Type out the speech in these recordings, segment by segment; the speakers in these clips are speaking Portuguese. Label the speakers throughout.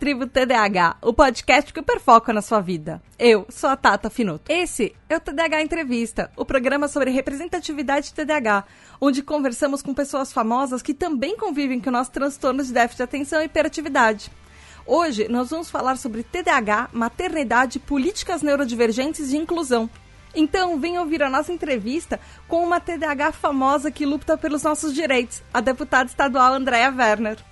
Speaker 1: Tribo TDAH, o podcast que perfoca na sua vida. Eu sou a Tata Finoto. Esse é o TDAH Entrevista, o programa sobre representatividade TDAH, onde conversamos com pessoas famosas que também convivem com o nosso transtorno de déficit de atenção e hiperatividade. Hoje nós vamos falar sobre TDAH, maternidade, políticas neurodivergentes e inclusão. Então, venha ouvir a nossa entrevista com uma TDAH famosa que luta pelos nossos direitos, a deputada estadual Andréa Werner.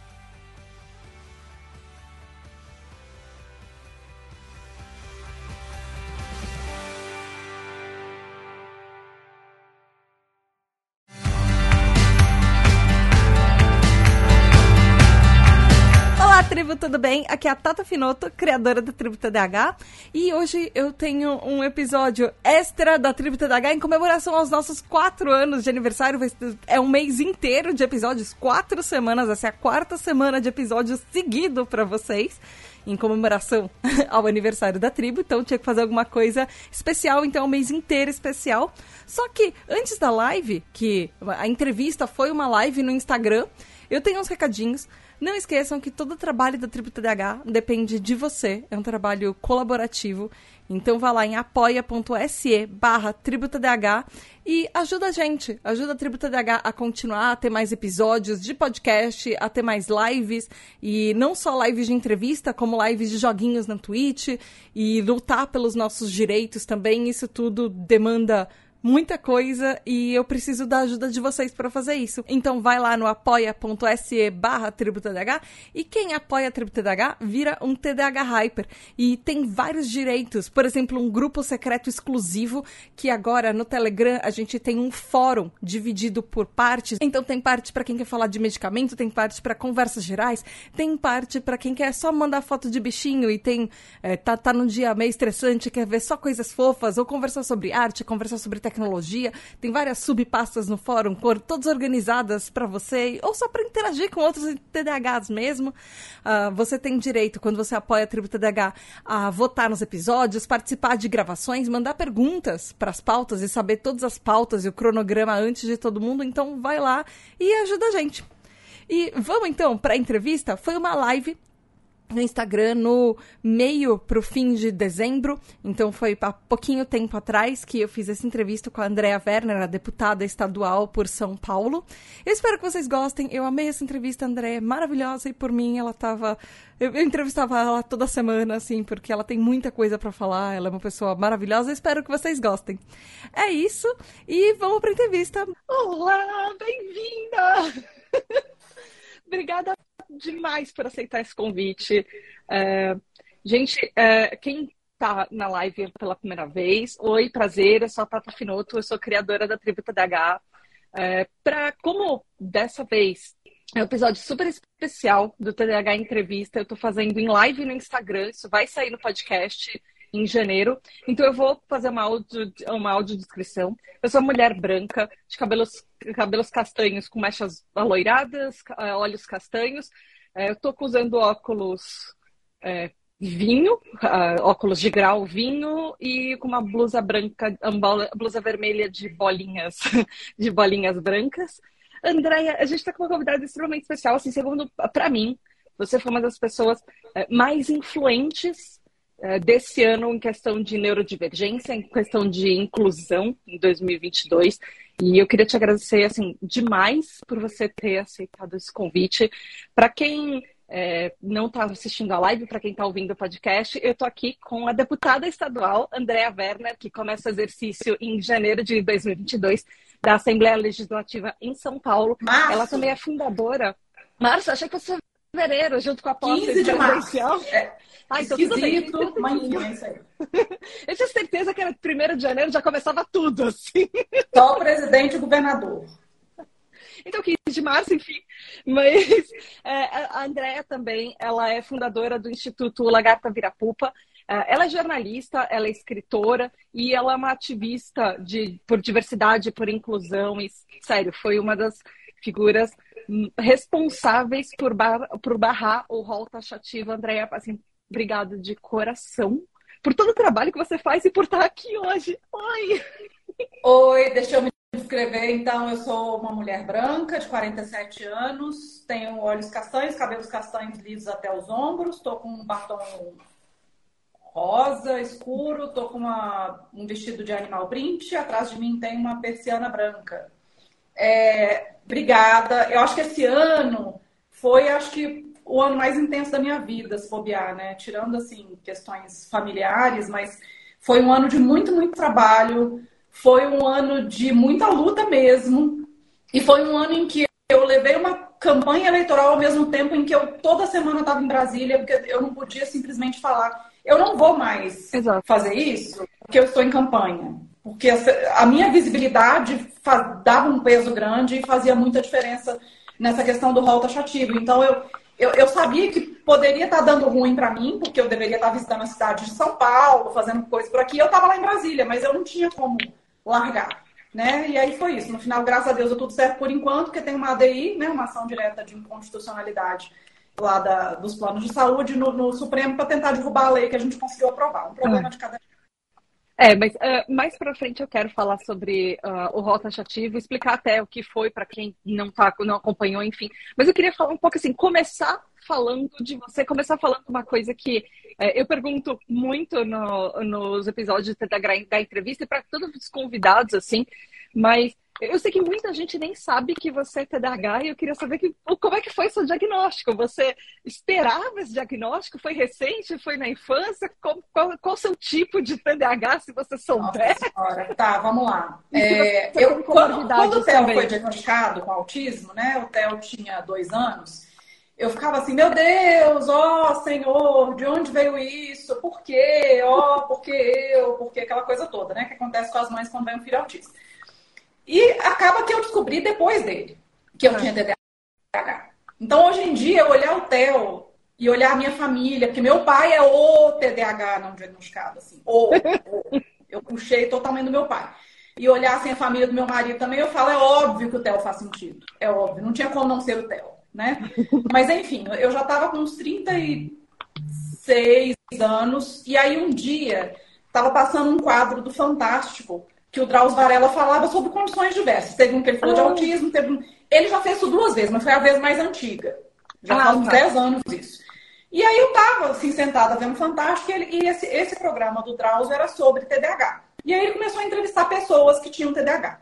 Speaker 1: Tribo, tudo bem? Aqui é a Tata Finoto, criadora da Tribo TDH. E hoje eu tenho um episódio extra da Tribo TDH em comemoração aos nossos quatro anos de aniversário. É um mês inteiro de episódios, quatro semanas. Essa é a quarta semana de episódios seguido para vocês em comemoração ao aniversário da tribo, então tinha que fazer alguma coisa especial, então é um mês inteiro especial. Só que antes da live, que a entrevista foi uma live no Instagram, eu tenho uns recadinhos. Não esqueçam que todo o trabalho da Tribo TDH depende de você. É um trabalho colaborativo. Então vá lá em apoia.se barra TribuTDH e ajuda a gente, ajuda a Tribo TDH a continuar a ter mais episódios de podcast, a ter mais lives, e não só lives de entrevista, como lives de joguinhos na Twitch, e lutar pelos nossos direitos também. Isso tudo demanda muita coisa e eu preciso da ajuda de vocês para fazer isso. Então vai lá no apoia.se barra TDH e quem apoia a Tribo TDH vira um TDH Hyper e tem vários direitos. Por exemplo, um grupo secreto exclusivo que agora no Telegram a gente tem um fórum dividido por partes. Então tem parte para quem quer falar de medicamento, tem parte para conversas gerais, tem parte para quem quer só mandar foto de bichinho e tem é, tá, tá num dia meio estressante, quer ver só coisas fofas ou conversar sobre arte, conversar sobre tecnologia. Tem várias subpastas no fórum, todas organizadas para você, ou só para interagir com outros TDAHs mesmo. Uh, você tem direito, quando você apoia a Tribo TDAH, a votar nos episódios, participar de gravações, mandar perguntas para as pautas e saber todas as pautas e o cronograma antes de todo mundo. Então, vai lá e ajuda a gente. E vamos então para a entrevista. Foi uma live no Instagram no meio pro fim de dezembro, então foi há pouquinho tempo atrás que eu fiz essa entrevista com a Andrea Werner, a deputada estadual por São Paulo. Eu espero que vocês gostem. Eu amei essa entrevista, a Andrea é maravilhosa e por mim ela tava eu, eu entrevistava ela toda semana assim, porque ela tem muita coisa para falar, ela é uma pessoa maravilhosa. Eu espero que vocês gostem. É isso e vamos para entrevista.
Speaker 2: Olá, bem-vinda. Obrigada demais por aceitar esse convite. É, gente, é, quem está na live pela primeira vez, oi, prazer, eu sou a Tata Finoto, eu sou criadora da Tribo TDH. É, pra, como dessa vez é um episódio super especial do TDH Entrevista, eu estou fazendo em live no Instagram, isso vai sair no podcast em janeiro. Então eu vou fazer uma, audio, uma audiodescrição. Eu sou mulher branca, de cabelos, cabelos castanhos com mechas aloiradas, eh, olhos castanhos. É, eu estou usando óculos é, vinho, uh, óculos de grau vinho e com uma blusa branca, blusa vermelha de bolinhas, de bolinhas brancas. Andréia, a gente está com uma convidada extremamente especial, assim, segundo para mim, você foi uma das pessoas mais influentes desse ano em questão de neurodivergência, em questão de inclusão em 2022. E eu queria te agradecer assim demais por você ter aceitado esse convite. Para quem é, não está assistindo a live, para quem está ouvindo o podcast, eu estou aqui com a deputada estadual Andréa Werner, que começa o exercício em janeiro de 2022 da Assembleia Legislativa em São Paulo. Março. Ela também é fundadora. Março, achei que fosse fevereiro, junto com a posse
Speaker 3: 15 de março. É.
Speaker 2: Ah, então tudo bem. Uma influência Eu tinha certeza que era primeiro de janeiro, já começava tudo, assim.
Speaker 3: Só o presidente e o governador.
Speaker 2: Então, 15 de março, enfim. Mas é, a Andrea também, ela é fundadora do Instituto Lagarta Virapupa. É, ela é jornalista, ela é escritora e ela é uma ativista de, por diversidade, por inclusão. E, sério, foi uma das figuras responsáveis por, bar, por barrar o rol taxativo. Andréia, assim, obrigada de coração por todo o trabalho que você faz e por estar aqui hoje. Oi!
Speaker 3: Oi, deixa eu me descrever, então, eu sou uma mulher branca, de 47 anos, tenho olhos castanhos, cabelos castanhos lisos até os ombros, estou com um batom rosa escuro, estou com uma, um vestido de animal print, atrás de mim tem uma persiana branca. É, obrigada. Eu acho que esse ano foi, acho que, o ano mais intenso da minha vida, se bobear, né? Tirando, assim, questões familiares, mas foi um ano de muito, muito trabalho, foi um ano de muita luta mesmo, e foi um ano em que eu levei uma campanha eleitoral ao mesmo tempo em que eu toda semana estava em Brasília, porque eu não podia simplesmente falar, eu não vou mais Exato. fazer isso, porque eu estou em campanha. Porque a minha visibilidade dava um peso grande e fazia muita diferença nessa questão do rol taxativo. Então, eu, eu, eu, sabia que poderia estar dando ruim para mim, porque eu deveria estar visitando a cidade de São Paulo, fazendo coisas por aqui. Eu estava lá em Brasília, mas eu não tinha como largar. Né? E aí foi isso. No final, graças a Deus, deu tudo certo por enquanto, porque tem uma ADI, né, uma ação direta de inconstitucionalidade lá da, dos planos de saúde no, no Supremo para tentar derrubar a lei que a gente conseguiu aprovar. Um problema ah. de cada
Speaker 2: é, mas uh, mais para frente eu quero falar sobre uh, o rol taxativo, explicar até o que foi para quem não tá, não acompanhou, enfim. Mas eu queria falar um pouco assim, começar falando de você, começar falando uma coisa que uh, eu pergunto muito no, nos episódios da, da entrevista para todos os convidados, assim, mas eu sei que muita gente nem sabe que você é TDAH e eu queria saber que, como é que foi seu diagnóstico. Você esperava esse diagnóstico? Foi recente? Foi na infância? Qual, qual, qual o seu tipo de TDAH, se você souber?
Speaker 3: Tá, vamos lá. É, eu, quando, quando o Theo foi diagnosticado com autismo, né? O Theo tinha dois anos. Eu ficava assim, meu Deus, ó oh, Senhor, de onde veio isso? Por quê? Ó, oh, por que eu? Por que aquela coisa toda, né? Que acontece com as mães quando vem um filho autista. E acaba que eu descobri depois dele que eu tinha TDAH. Então, hoje em dia, eu olhar o Theo e olhar a minha família, porque meu pai é o TDAH não diagnosticado, assim. O, o. Eu puxei totalmente do meu pai. E olhar assim a família do meu marido também, eu falo, é óbvio que o Theo faz sentido. É óbvio. Não tinha como não ser o Theo, né? Mas, enfim, eu já estava com uns 36 anos. E aí, um dia, estava passando um quadro do Fantástico que o Drauzio Varela falava sobre condições diversas. Teve um que ele falou de ah. autismo, teve um... Ele já fez isso duas vezes, mas foi a vez mais antiga. Já ah, faz uns tá. 10 anos isso. E aí eu estava assim, sentada vendo Fantástico e, ele, e esse, esse programa do Drauzio era sobre TDAH. E aí ele começou a entrevistar pessoas que tinham TDAH.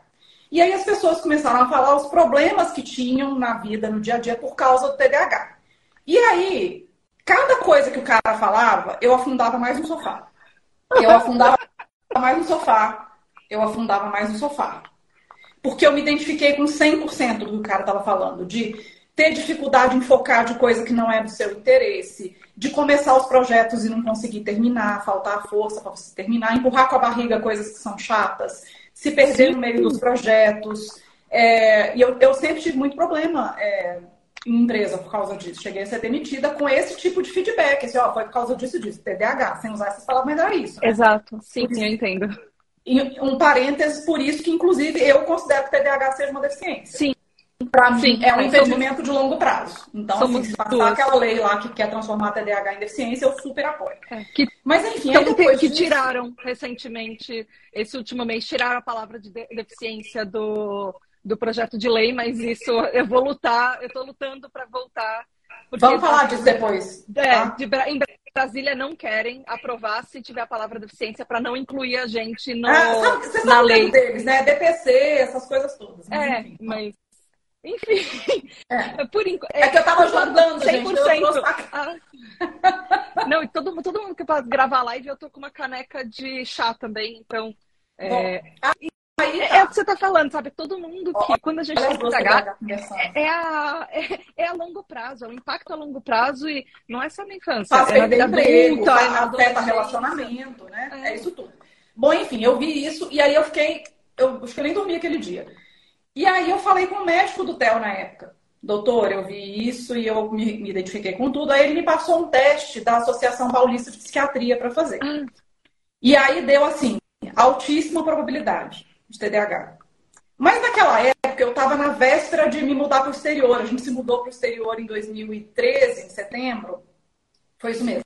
Speaker 3: E aí as pessoas começaram a falar os problemas que tinham na vida, no dia a dia, por causa do TDAH. E aí, cada coisa que o cara falava, eu afundava mais no sofá. Eu afundava mais no sofá eu afundava mais no sofá. Porque eu me identifiquei com 100% do que o cara estava falando, de ter dificuldade em focar de coisa que não é do seu interesse, de começar os projetos e não conseguir terminar, faltar força para você terminar, empurrar com a barriga coisas que são chatas, se perder Sim. no meio dos projetos. É, e eu, eu sempre tive muito problema é, em empresa por causa disso. Cheguei a ser demitida com esse tipo de feedback. Assim, ó, foi por causa disso, disso. TDAH, sem usar essas palavras, mas era isso.
Speaker 2: Né? Exato. Sim, sim, eu entendo
Speaker 3: um parênteses, por isso que, inclusive, eu considero que o TDAH seja uma deficiência.
Speaker 2: Sim.
Speaker 3: Para mim, é um impedimento de longo prazo. Então, assim, se passar duas. aquela lei lá que quer transformar a TDAH em deficiência, eu super apoio.
Speaker 2: É, que, Mas, enfim, então, depois que disso... tiraram recentemente, esse último mês, tiraram a palavra de deficiência do, do projeto de lei, mas isso eu vou lutar, eu estou lutando para voltar.
Speaker 3: Vamos falar disso depois.
Speaker 2: É, tá? de, em Brasília não querem aprovar se tiver a palavra deficiência para não incluir a gente no, ah, sabe, você na sabe lei
Speaker 3: deles, né? DPC, essas coisas todas.
Speaker 2: Mas é, enfim. mas enfim.
Speaker 3: É. Por enquanto. É, é que eu tava ajudando, 100%. Gente, eu
Speaker 2: ah. Não, e todo, todo mundo que para gravar live, eu tô com uma caneca de chá também, então. É... Aí, é, tá. é, o que você está falando, sabe? Todo mundo que, quando a gente tem TDAH, é, é, a, é, é, a longo prazo, é o impacto a longo prazo e não é só na infância.
Speaker 3: Faz é na vida adulta, é afeta relacionamento, né? É. é. isso tudo. Bom, enfim, eu vi isso e aí eu fiquei, eu acho que eu nem dormi aquele dia. E aí eu falei com o médico do Theo na época. Doutor, eu vi isso e eu me, me identifiquei com tudo. Aí ele me passou um teste da Associação Paulista de Psiquiatria para fazer. Ah. E aí deu assim, altíssima probabilidade de TDAH. Mas naquela época eu estava na véspera de me mudar para o exterior. A gente se mudou para o exterior em 2013, em setembro. Foi isso mesmo.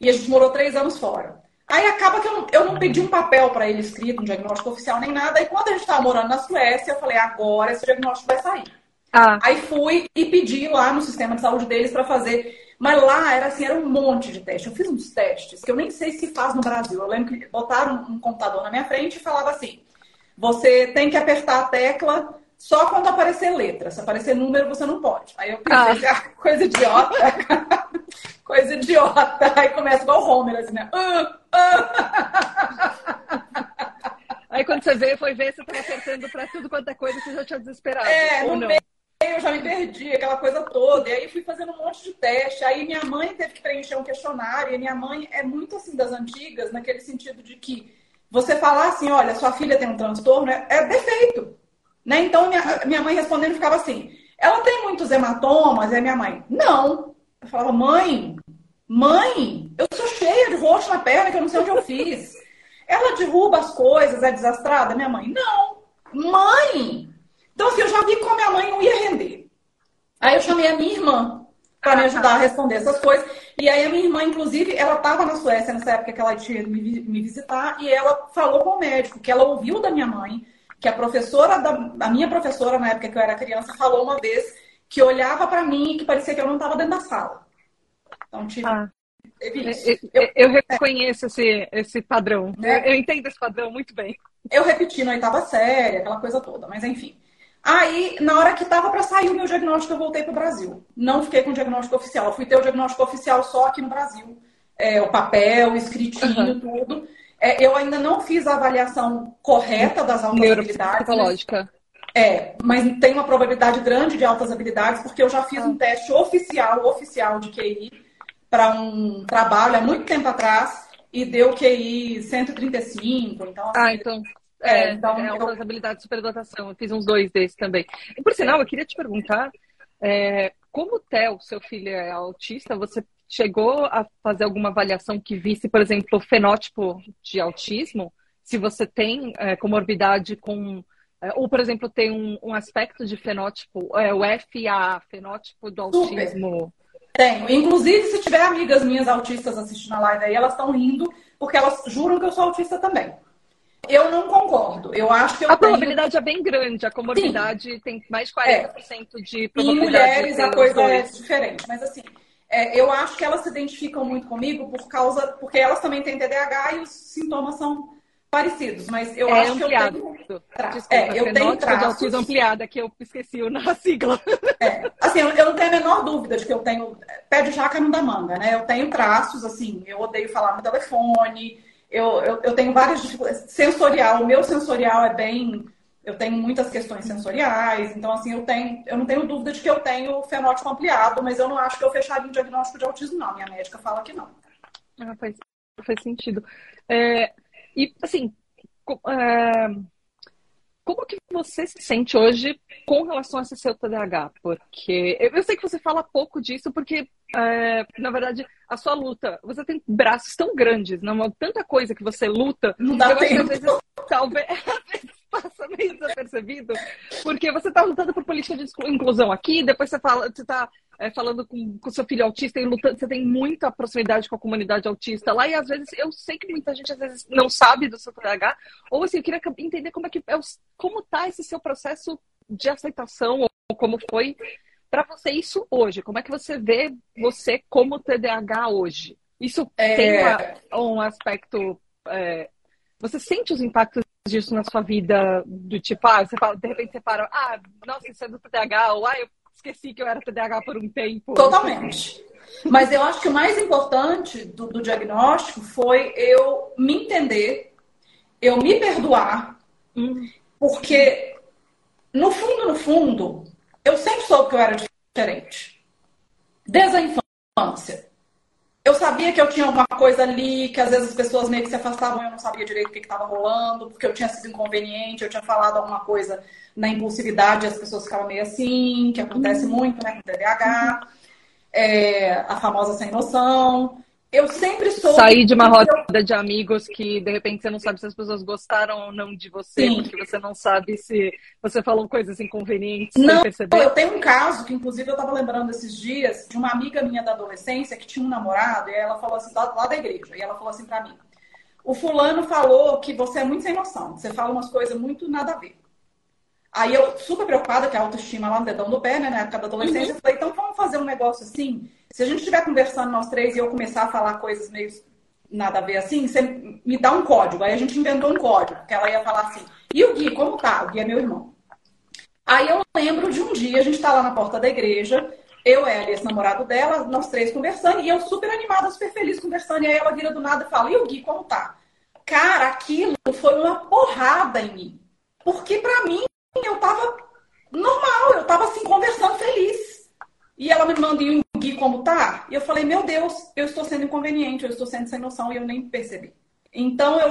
Speaker 3: E a gente morou três anos fora. Aí acaba que eu, eu não pedi um papel para ele escrito, um diagnóstico oficial nem nada. E quando a gente estava morando na Suécia, eu falei, agora esse diagnóstico vai sair. Ah. Aí fui e pedi lá no sistema de saúde deles para fazer. Mas lá era assim, era um monte de teste. Eu fiz uns testes que eu nem sei se faz no Brasil. Eu lembro que botaram um computador na minha frente e falava assim: você tem que apertar a tecla só quando aparecer letra. Se aparecer número, você não pode. Aí eu pensei, ah. ah coisa idiota. coisa idiota. Aí começa igual o Homer, assim, né? Uh, uh.
Speaker 2: Aí quando você veio, foi ver, você estava apertando para tudo quanto é coisa, você já tinha desesperado.
Speaker 3: É, no não? meio eu já me perdi, aquela coisa toda. E aí fui fazendo um monte de teste. Aí minha mãe teve que preencher um questionário. E minha mãe é muito assim das antigas, naquele sentido de que você falar assim, olha, sua filha tem um transtorno, é, é defeito. Né? Então, minha, minha mãe respondendo ficava assim: ela tem muitos hematomas? A minha mãe: não. Eu falava: mãe, mãe, eu sou cheia de roxo na perna que eu não sei onde eu fiz. Ela derruba as coisas, é desastrada? Minha mãe: não. Mãe! Então, assim, eu já vi como minha mãe não ia render. Aí eu chamei a minha irmã para me ajudar a responder essas coisas. E aí a minha irmã, inclusive, ela estava na Suécia nessa época que ela tinha me, me visitar e ela falou com o médico que ela ouviu da minha mãe que a professora, da, a minha professora, na época que eu era criança, falou uma vez que olhava para mim e que parecia que eu não estava dentro da sala. Então, tipo, ah.
Speaker 2: Eu, eu, eu, reconheço esse, esse padrão. Né? Eu, eu, entendo esse padrão muito bem.
Speaker 3: Eu repeti na oitava série, aquela coisa toda, mas enfim. Aí, na hora que estava para sair o meu diagnóstico, eu voltei para o Brasil. Não fiquei com o diagnóstico oficial. Eu fui ter o diagnóstico oficial só aqui no Brasil. É, o papel, o escritinho, uhum. tudo. É, eu ainda não fiz a avaliação correta das altas habilidades.
Speaker 2: Psicológica.
Speaker 3: É, mas tem uma probabilidade grande de altas habilidades, porque eu já fiz ah. um teste oficial, oficial de QI, para um trabalho há muito tempo atrás, e deu QI 135. Então,
Speaker 2: assim, ah, então. É, é então, é altas eu... habilidades de superdotação. Eu fiz uns dois desses também. E, por sinal, eu queria te perguntar, é, como o Theo, seu filho, é autista, você chegou a fazer alguma avaliação que visse, por exemplo, o fenótipo de autismo? Se você tem é, comorbidade com. É, ou, por exemplo, tem um, um aspecto de fenótipo, é, o FA, fenótipo do autismo. Super.
Speaker 3: Tenho. Inclusive, se tiver amigas minhas autistas assistindo a live aí, elas estão rindo porque elas juram que eu sou autista também. Eu não concordo. Eu acho que eu
Speaker 2: A
Speaker 3: tenho...
Speaker 2: probabilidade é bem grande. A comorbidade Sim. tem mais de 40% é. de probabilidade.
Speaker 3: Em mulheres a coisa é diferente. Mas assim, é, eu acho que elas se identificam muito comigo por causa, porque elas também têm TDAH e os sintomas são parecidos, mas eu
Speaker 2: é
Speaker 3: acho
Speaker 2: ampliado.
Speaker 3: que eu tenho,
Speaker 2: tra... Desculpa, é, eu tenho traços de ampliada que eu esqueci na sigla.
Speaker 3: É, assim, eu não tenho a menor dúvida de que eu tenho pé de jaca não dá manga, né? Eu tenho traços, assim, eu odeio falar no telefone, eu, eu, eu tenho várias dificuldades. Sensorial, o meu sensorial é bem eu tenho muitas questões sensoriais, então assim, eu tenho, eu não tenho dúvida de que eu tenho fenótipo ampliado, mas eu não acho que eu fecharia um diagnóstico de autismo, não. Minha médica fala que não.
Speaker 2: Ah, faz, faz sentido. É, e assim, é, como que você se sente hoje com relação a esse seu TDAH? Porque eu, eu sei que você fala pouco disso, porque é, na verdade a sua luta, você tem braços tão grandes, não tanta coisa que você luta,
Speaker 3: não dá tempo.
Speaker 2: às vezes, talvez, passa meio desapercebido, porque você está lutando por política de inclusão aqui, depois você fala, você está é, falando com, com seu filho autista e lutando, você tem muita proximidade com a comunidade autista lá, e às vezes eu sei que muita gente às vezes não sabe do seu TDAH, ou assim, eu queria entender como é que é, como tá esse seu processo de aceitação, ou como foi para você isso hoje. Como é que você vê você como TDAH hoje? Isso é... tem uma, um aspecto. É, você sente os impactos disso na sua vida? Do tipo, ah, você fala, de repente você para, ah, nossa, isso é do TDAH, ou ah, eu esqueci que eu era TDAH por um tempo.
Speaker 3: Totalmente. Mas eu acho que o mais importante do, do diagnóstico foi eu me entender, eu me perdoar, hum. porque no fundo, no fundo, eu sempre soube que eu era diferente. Desde a infância. Eu sabia que eu tinha alguma coisa ali, que às vezes as pessoas meio que se afastavam e eu não sabia direito o que estava rolando, porque eu tinha sido inconveniente, eu tinha falado alguma coisa na impulsividade as pessoas ficavam meio assim, que acontece uhum. muito né, com TDAH. É, a famosa sem noção. Eu sempre sou.
Speaker 2: Sair de uma roda de amigos que de repente você não sabe se as pessoas gostaram ou não de você, Sim. porque você não sabe se você falou coisas inconvenientes
Speaker 3: não,
Speaker 2: sem perceber.
Speaker 3: Eu tenho um caso que, inclusive, eu estava lembrando esses dias de uma amiga minha da adolescência que tinha um namorado e ela falou assim, lá da igreja, e ela falou assim para mim: o fulano falou que você é muito sem noção, você fala umas coisas muito nada a ver. Aí eu, super preocupada, que a autoestima lá no dedão do pé, né, na época da adolescência, uhum. eu falei, então vamos fazer um negócio assim, se a gente estiver conversando nós três e eu começar a falar coisas meio nada a ver assim, você me dá um código. Aí a gente inventou um código, que ela ia falar assim, e o Gui, como tá? O Gui é meu irmão. Aí eu lembro de um dia, a gente tá lá na porta da igreja, eu, ela e esse namorado dela, nós três conversando, e eu super animada, super feliz conversando, e aí ela vira do nada e fala, e o Gui, como tá? Cara, aquilo foi uma porrada em mim. Porque para mim, eu tava normal, eu tava assim, conversando feliz. E ela me manda, e o Gui, como tá? E eu falei, meu Deus, eu estou sendo inconveniente, eu estou sendo sem noção, e eu nem percebi. Então, eu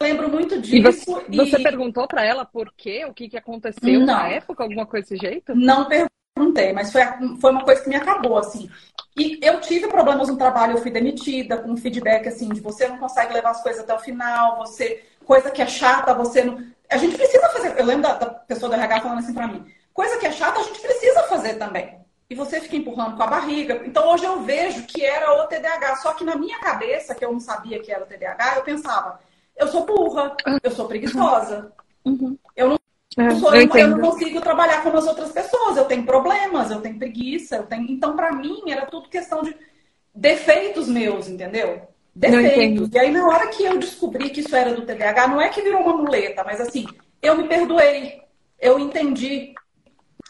Speaker 3: lembro muito disso.
Speaker 2: E você, e... você perguntou para ela por quê? O que, que aconteceu
Speaker 3: não.
Speaker 2: na época? Alguma coisa desse jeito?
Speaker 3: Não perguntei, mas foi, foi uma coisa que me acabou, assim. E eu tive problemas no trabalho, eu fui demitida, com feedback, assim, de você não consegue levar as coisas até o final, você... Coisa que é chata, você não... A gente precisa fazer... Eu lembro da, da pessoa do RH falando assim para mim. Coisa que é chata, a gente precisa fazer também. E você fica empurrando com a barriga. Então, hoje eu vejo que era o TDAH. Só que na minha cabeça, que eu não sabia que era o TDAH, eu pensava eu sou burra, eu sou preguiçosa. Uhum. Eu, não, é, sou, eu, eu, não consigo trabalhar como as outras pessoas. Eu tenho problemas, eu tenho preguiça, eu tenho. Então, para mim, era tudo questão de defeitos meus, entendeu? Defeitos. E aí, na hora que eu descobri que isso era do TDAH, não é que virou uma muleta, mas assim, eu me perdoei. Eu entendi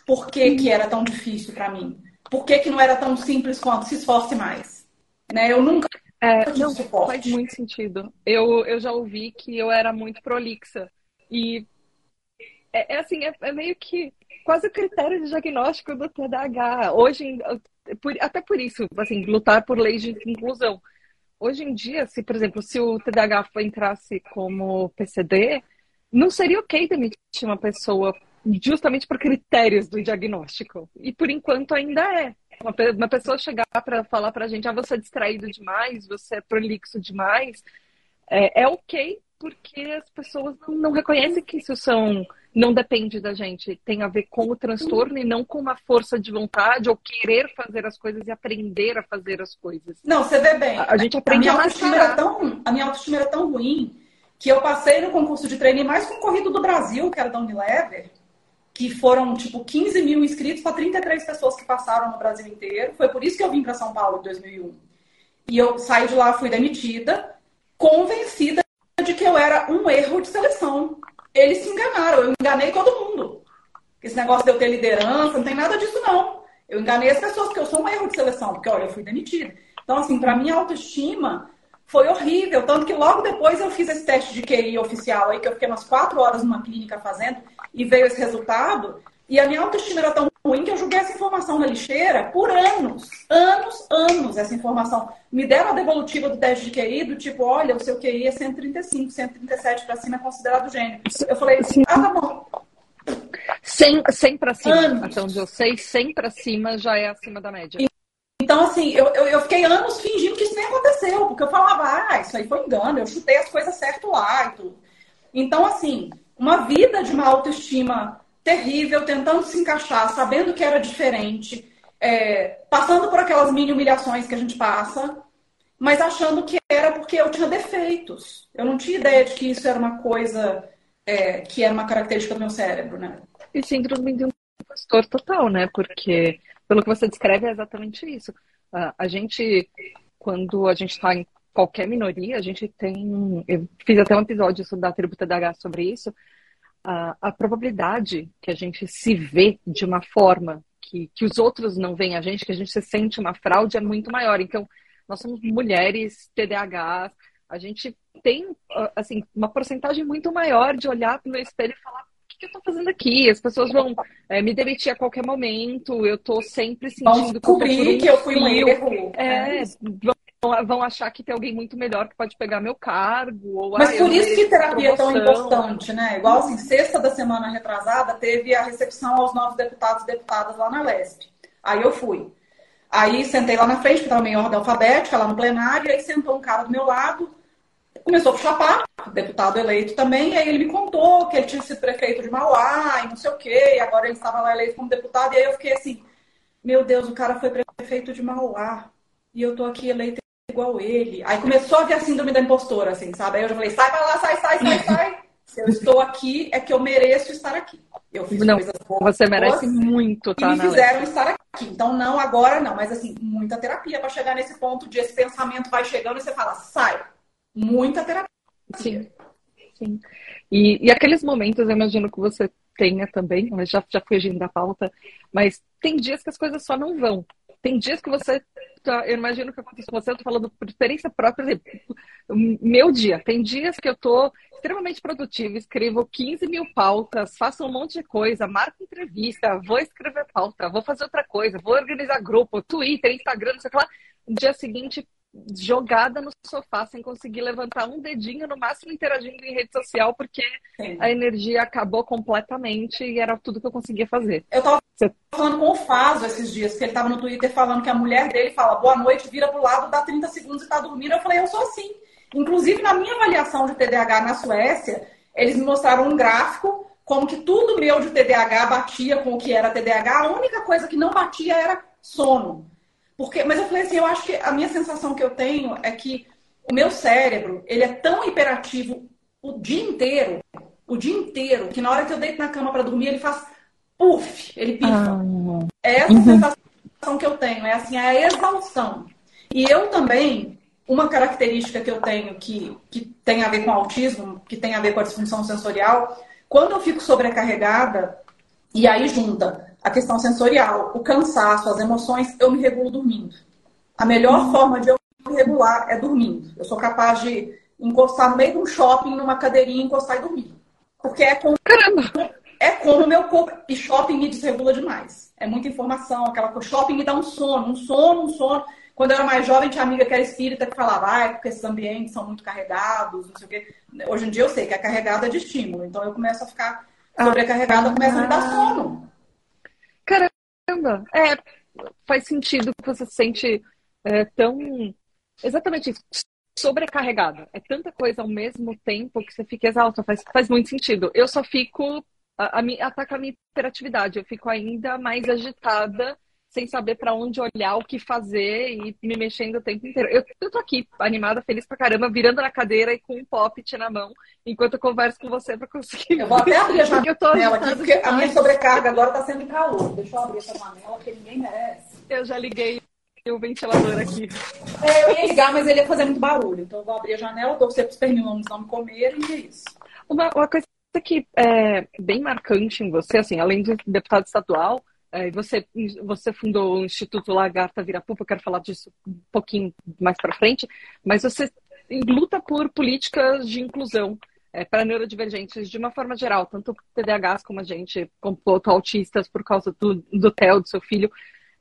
Speaker 3: por que, que era tão difícil para mim. Por que, que não era tão simples quanto se esforce mais. Né? Eu nunca
Speaker 2: é, não, faz muito sentido. Eu, eu já ouvi que eu era muito prolixa. E é, é assim, é, é, meio que quase o critério de diagnóstico do TDAH. Hoje, por, até por isso, assim, lutar por leis de inclusão. Hoje em dia, se, por exemplo, se o TDAH entrasse como PCD, não seria ok demitir uma pessoa justamente por critérios do diagnóstico. E por enquanto ainda é. Uma, pessoa chegar para falar para a gente, ah, você é distraído demais, você é prolixo demais, é, é ok, porque as pessoas não, não, reconhecem que isso são não depende da gente, tem a ver com o transtorno e não com uma força de vontade ou querer fazer as coisas e aprender a fazer as coisas.
Speaker 3: Não, você vê bem.
Speaker 2: A, a gente aprende
Speaker 3: a, minha a autoestima era tão A minha autoestima era tão ruim que eu passei no concurso de treino mais concorrido do Brasil, que era da Unilever, que foram tipo 15 mil inscritos para 33 pessoas que passaram no Brasil inteiro. Foi por isso que eu vim para São Paulo em 2001. E eu saí de lá, fui demitida, convencida de que eu era um erro de seleção. Eles se enganaram, eu enganei todo mundo. Esse negócio de eu ter liderança, não tem nada disso, não. Eu enganei as pessoas, porque eu sou um erro de seleção, porque, olha, eu fui demitida. Então, assim, para minha autoestima foi horrível. Tanto que logo depois eu fiz esse teste de QI oficial aí, que eu fiquei umas quatro horas numa clínica fazendo e veio esse resultado. E a minha autoestima era tão ruim que eu joguei essa informação na lixeira por anos, anos, anos, essa informação. Me deram a devolutiva do teste de QI, do tipo, olha, o seu QI é 135, 137 para cima é considerado gênio. Eu falei, ah, tá bom.
Speaker 2: 100, 100 para cima, anos. até onde eu sei, 100 para cima já é acima da média.
Speaker 3: Então, assim, eu, eu, eu, fiquei anos fingindo que isso nem aconteceu, porque eu falava, ah, isso aí foi engano, eu chutei as coisas certo lá e tudo. Então, assim, uma vida de uma autoestima terrível, tentando se encaixar, sabendo que era diferente, é, passando por aquelas mini humilhações que a gente passa, mas achando que era porque eu tinha defeitos. Eu não tinha ideia de que isso era uma coisa é, que era uma característica do meu cérebro, né?
Speaker 2: E síndrome de um impostor total, né? Porque, pelo que você descreve, é exatamente isso. a gente, quando a gente está em qualquer minoria, a gente tem. Eu fiz até um episódio da tribo TDAH sobre isso. A, a probabilidade que a gente se vê de uma forma que, que os outros não veem a gente, que a gente se sente uma fraude, é muito maior. Então, nós somos mulheres, TDAH, a gente tem assim uma porcentagem muito maior de olhar no espelho e falar o que eu estou fazendo aqui? As pessoas vão é, me demitir a qualquer momento, eu estou sempre sentindo
Speaker 3: que, um que eu fui um erro.
Speaker 2: É, é vão achar que tem alguém muito melhor que pode pegar meu cargo. Ou,
Speaker 3: Mas ah, por isso que terapia é tão importante, né? Igual assim, sexta da semana retrasada, teve a recepção aos novos deputados e deputadas lá na LESP. Aí eu fui. Aí sentei lá na frente, que estava meio ordem alfabética, lá no plenário, e aí sentou um cara do meu lado, começou a chapar, deputado eleito também, e aí ele me contou que ele tinha sido prefeito de Mauá e não sei o quê, e agora ele estava lá eleito como deputado, e aí eu fiquei assim, meu Deus, o cara foi prefeito de Mauá, e eu tô aqui eleito igual ele. Aí começou a vir a síndrome da impostora, assim, sabe? Aí eu já falei, sai pra lá, sai, sai, sai, sai. Se eu estou aqui, é que eu mereço estar aqui. Eu fiz
Speaker 2: não, coisas boas. Você merece muito, tá?
Speaker 3: E me fizeram estar aqui. Então, não agora, não. Mas, assim, muita terapia para chegar nesse ponto de esse pensamento vai chegando e você fala, sai. Muita terapia.
Speaker 2: Sim. Sim. E, e aqueles momentos, eu imagino que você tenha também, mas já, já fugindo da pauta, mas tem dias que as coisas só não vão. Tem dias que você. Tá, eu imagino que acontece com você, eu tô falando por experiência própria, meu dia. Tem dias que eu tô extremamente produtiva, escrevo 15 mil pautas, faço um monte de coisa, marco entrevista, vou escrever pauta, vou fazer outra coisa, vou organizar grupo, Twitter, Instagram, não sei o que lá. No dia seguinte, jogada no sofá sem conseguir levantar um dedinho, no máximo interagindo em rede social, porque Sim. a energia acabou completamente e era tudo que eu conseguia fazer.
Speaker 3: Eu tava Você... falando com o Faso esses dias, que ele tava no Twitter falando que a mulher dele fala boa noite, vira pro lado, dá 30 segundos e tá dormindo. Eu falei, eu sou assim. Inclusive, na minha avaliação de TDAH na Suécia, eles me mostraram um gráfico como que tudo meu de TDAH batia com o que era TDAH. A única coisa que não batia era sono. Porque, mas eu falei assim, eu acho que a minha sensação que eu tenho é que o meu cérebro, ele é tão hiperativo o dia inteiro, o dia inteiro, que na hora que eu deito na cama para dormir, ele faz puff, ele pifa. Ah. É essa uhum. sensação que eu tenho, é assim, a exaustão. E eu também, uma característica que eu tenho que, que tem a ver com autismo, que tem a ver com a disfunção sensorial, quando eu fico sobrecarregada, e aí junta a questão sensorial, o cansaço, as emoções, eu me regulo dormindo. A melhor uhum. forma de eu me regular é dormindo. Eu sou capaz de encostar no meio de um shopping, numa cadeirinha, encostar e dormir. Porque é como, Caramba. é como o meu corpo. E shopping me desregula demais. É muita informação, aquela coisa. Shopping me dá um sono, um sono, um sono. Quando eu era mais jovem, tinha amiga que era espírita que falava, ah, é porque esses ambientes são muito carregados, não sei o quê. Hoje em dia eu sei que é carregada de estímulo. Então eu começo a ficar. Sobrecarregada, começa a me dar sono.
Speaker 2: Caramba! É, faz sentido que você se sente é, tão. Exatamente isso. Sobrecarregada. É tanta coisa ao mesmo tempo que você fica exausta. Faz, faz muito sentido. Eu só fico. A, a, ataca a minha hiperatividade. Eu fico ainda mais agitada sem saber para onde olhar, o que fazer e me mexendo o tempo inteiro. Eu, eu tô aqui, animada, feliz pra caramba, virando na cadeira e com um pop na mão, enquanto eu converso com você para conseguir.
Speaker 3: Eu vou até abrir a janela aqui, porque a minha sobrecarga agora tá sendo calor. Deixa eu abrir essa janela, que ninguém merece.
Speaker 2: Eu já liguei o ventilador aqui.
Speaker 3: É, eu ia ligar, mas ele ia fazer muito barulho. Então eu vou abrir a janela, torcer pros pernilongos não me comerem e é isso.
Speaker 2: Uma, uma coisa que é bem marcante em você, assim, além de deputado estadual, você, você fundou o Instituto Lagarta Virapupa, eu quero falar disso um pouquinho mais para frente, mas você luta por políticas de inclusão é, para neurodivergentes de uma forma geral, tanto TDAHs como a gente, como autistas, por causa do, do TEL, do seu filho.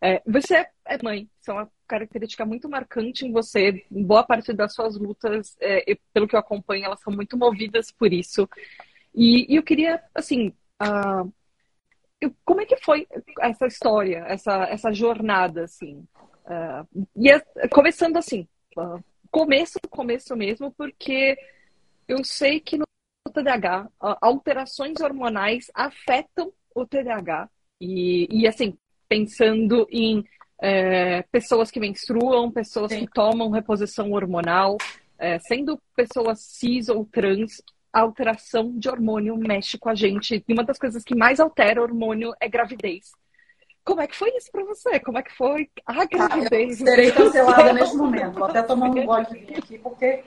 Speaker 2: É, você é mãe, isso é uma característica muito marcante em você. Boa parte das suas lutas, é, pelo que eu acompanho, elas são muito movidas por isso. E, e eu queria, assim, uh, como é que foi essa história, essa, essa jornada, assim? Uh, e é, começando assim, uh, começo, começo mesmo, porque eu sei que no TDAH, uh, alterações hormonais afetam o TDAH. E, e assim, pensando em é, pessoas que menstruam, pessoas Sim. que tomam reposição hormonal, é, sendo pessoas cis ou trans, a alteração de hormônio mexe com a gente. E uma das coisas que mais altera o hormônio é gravidez. Como é que foi isso para você? Como é que foi a gravidez?
Speaker 3: Ah, serei cancelada neste momento. Vou até tomar um gole aqui, porque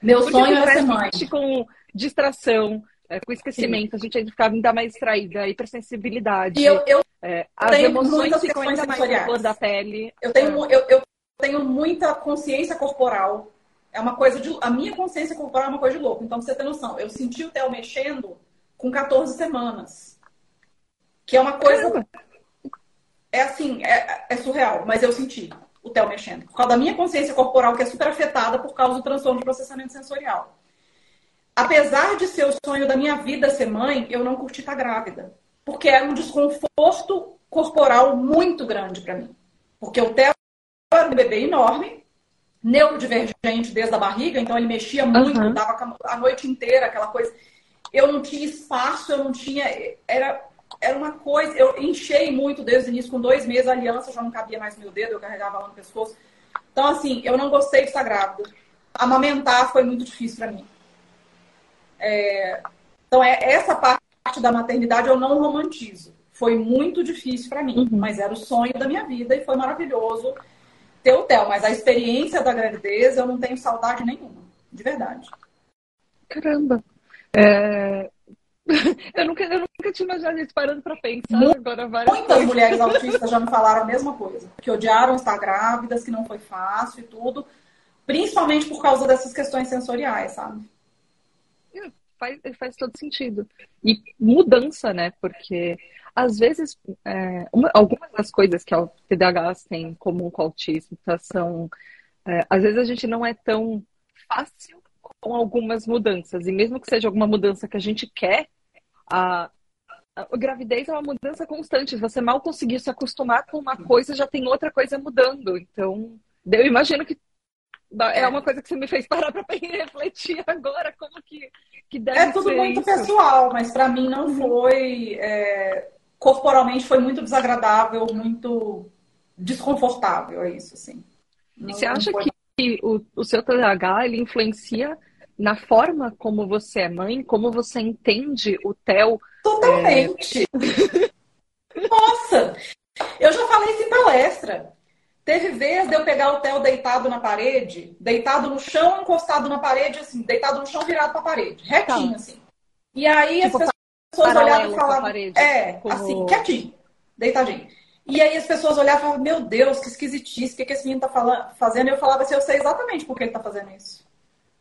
Speaker 3: meu porque sonho é ser mãe.
Speaker 2: Com distração, é, com esquecimento, Sim. a gente ainda ficava ainda mais distraída, hipersensibilidade.
Speaker 3: E eu, eu
Speaker 2: é, as tenho emoções ficam ainda mais na cor da pele.
Speaker 3: Eu tenho, é. eu, eu tenho muita consciência corporal é uma coisa de. A minha consciência corporal é uma coisa de louco. Então, pra você ter noção, eu senti o Theo mexendo com 14 semanas. Que é uma coisa. Caramba. É assim, é, é, surreal, mas eu senti o Theo mexendo. Por causa da minha consciência corporal, que é super afetada por causa do transtorno de processamento sensorial. Apesar de ser o sonho da minha vida ser mãe, eu não curti estar grávida. Porque era um desconforto corporal muito grande para mim. Porque o Theo era um bebê enorme, neurodivergente desde a barriga, então ele mexia muito, uhum. dava a noite inteira aquela coisa. Eu não tinha espaço, eu não tinha. Era, era uma coisa. Eu enchei muito desde o início, com dois meses, a aliança já não cabia mais no meu dedo, eu carregava ela no pescoço. Então, assim, eu não gostei de estar grávida. Amamentar foi muito difícil para mim. É... Então, é, essa parte da maternidade eu não romantizo. Foi muito difícil para mim, uhum. mas era o sonho da minha vida e foi maravilhoso ter o Theo. Mas a experiência da gravidez eu não tenho saudade nenhuma, de verdade.
Speaker 2: Caramba! É... eu, nunca, eu nunca tinha imaginado isso parando para pensar
Speaker 3: Muito,
Speaker 2: agora
Speaker 3: várias Muitas mulheres autistas já me falaram a mesma coisa. Que odiaram estar grávidas, que não foi fácil e tudo. Principalmente por causa dessas questões sensoriais, sabe?
Speaker 2: É, faz, faz todo sentido. E mudança, né? Porque às vezes é, uma, algumas das coisas que o TDAH tem comum com o autismo são. É, às vezes a gente não é tão fácil com algumas mudanças. E mesmo que seja alguma mudança que a gente quer, a, a gravidez é uma mudança constante. Você mal conseguir se acostumar com uma coisa, já tem outra coisa mudando. Então, eu imagino que é uma coisa que você me fez parar para refletir agora, como que, que deve
Speaker 3: É tudo muito
Speaker 2: isso.
Speaker 3: pessoal, mas para mim não foi. É, corporalmente foi muito desagradável, muito desconfortável, é isso, assim.
Speaker 2: Não, você acha foi... que o, o seu TDAH ele influencia na forma como você é mãe, como você entende o Theo.
Speaker 3: Totalmente. É... Nossa! Eu já falei isso em palestra. Teve vez de eu pegar o Theo deitado na parede, deitado no chão, encostado na parede, assim, deitado no chão, virado pra parede, retinho, tá. assim. E aí tipo, as pessoas olhavam e falavam. Parede, é, como... assim, quietinho, deitadinho. E aí as pessoas olhavam e falavam, meu Deus, que esquisitice, o que, que esse menino tá falando, fazendo? E eu falava assim, eu sei exatamente por que ele tá fazendo isso.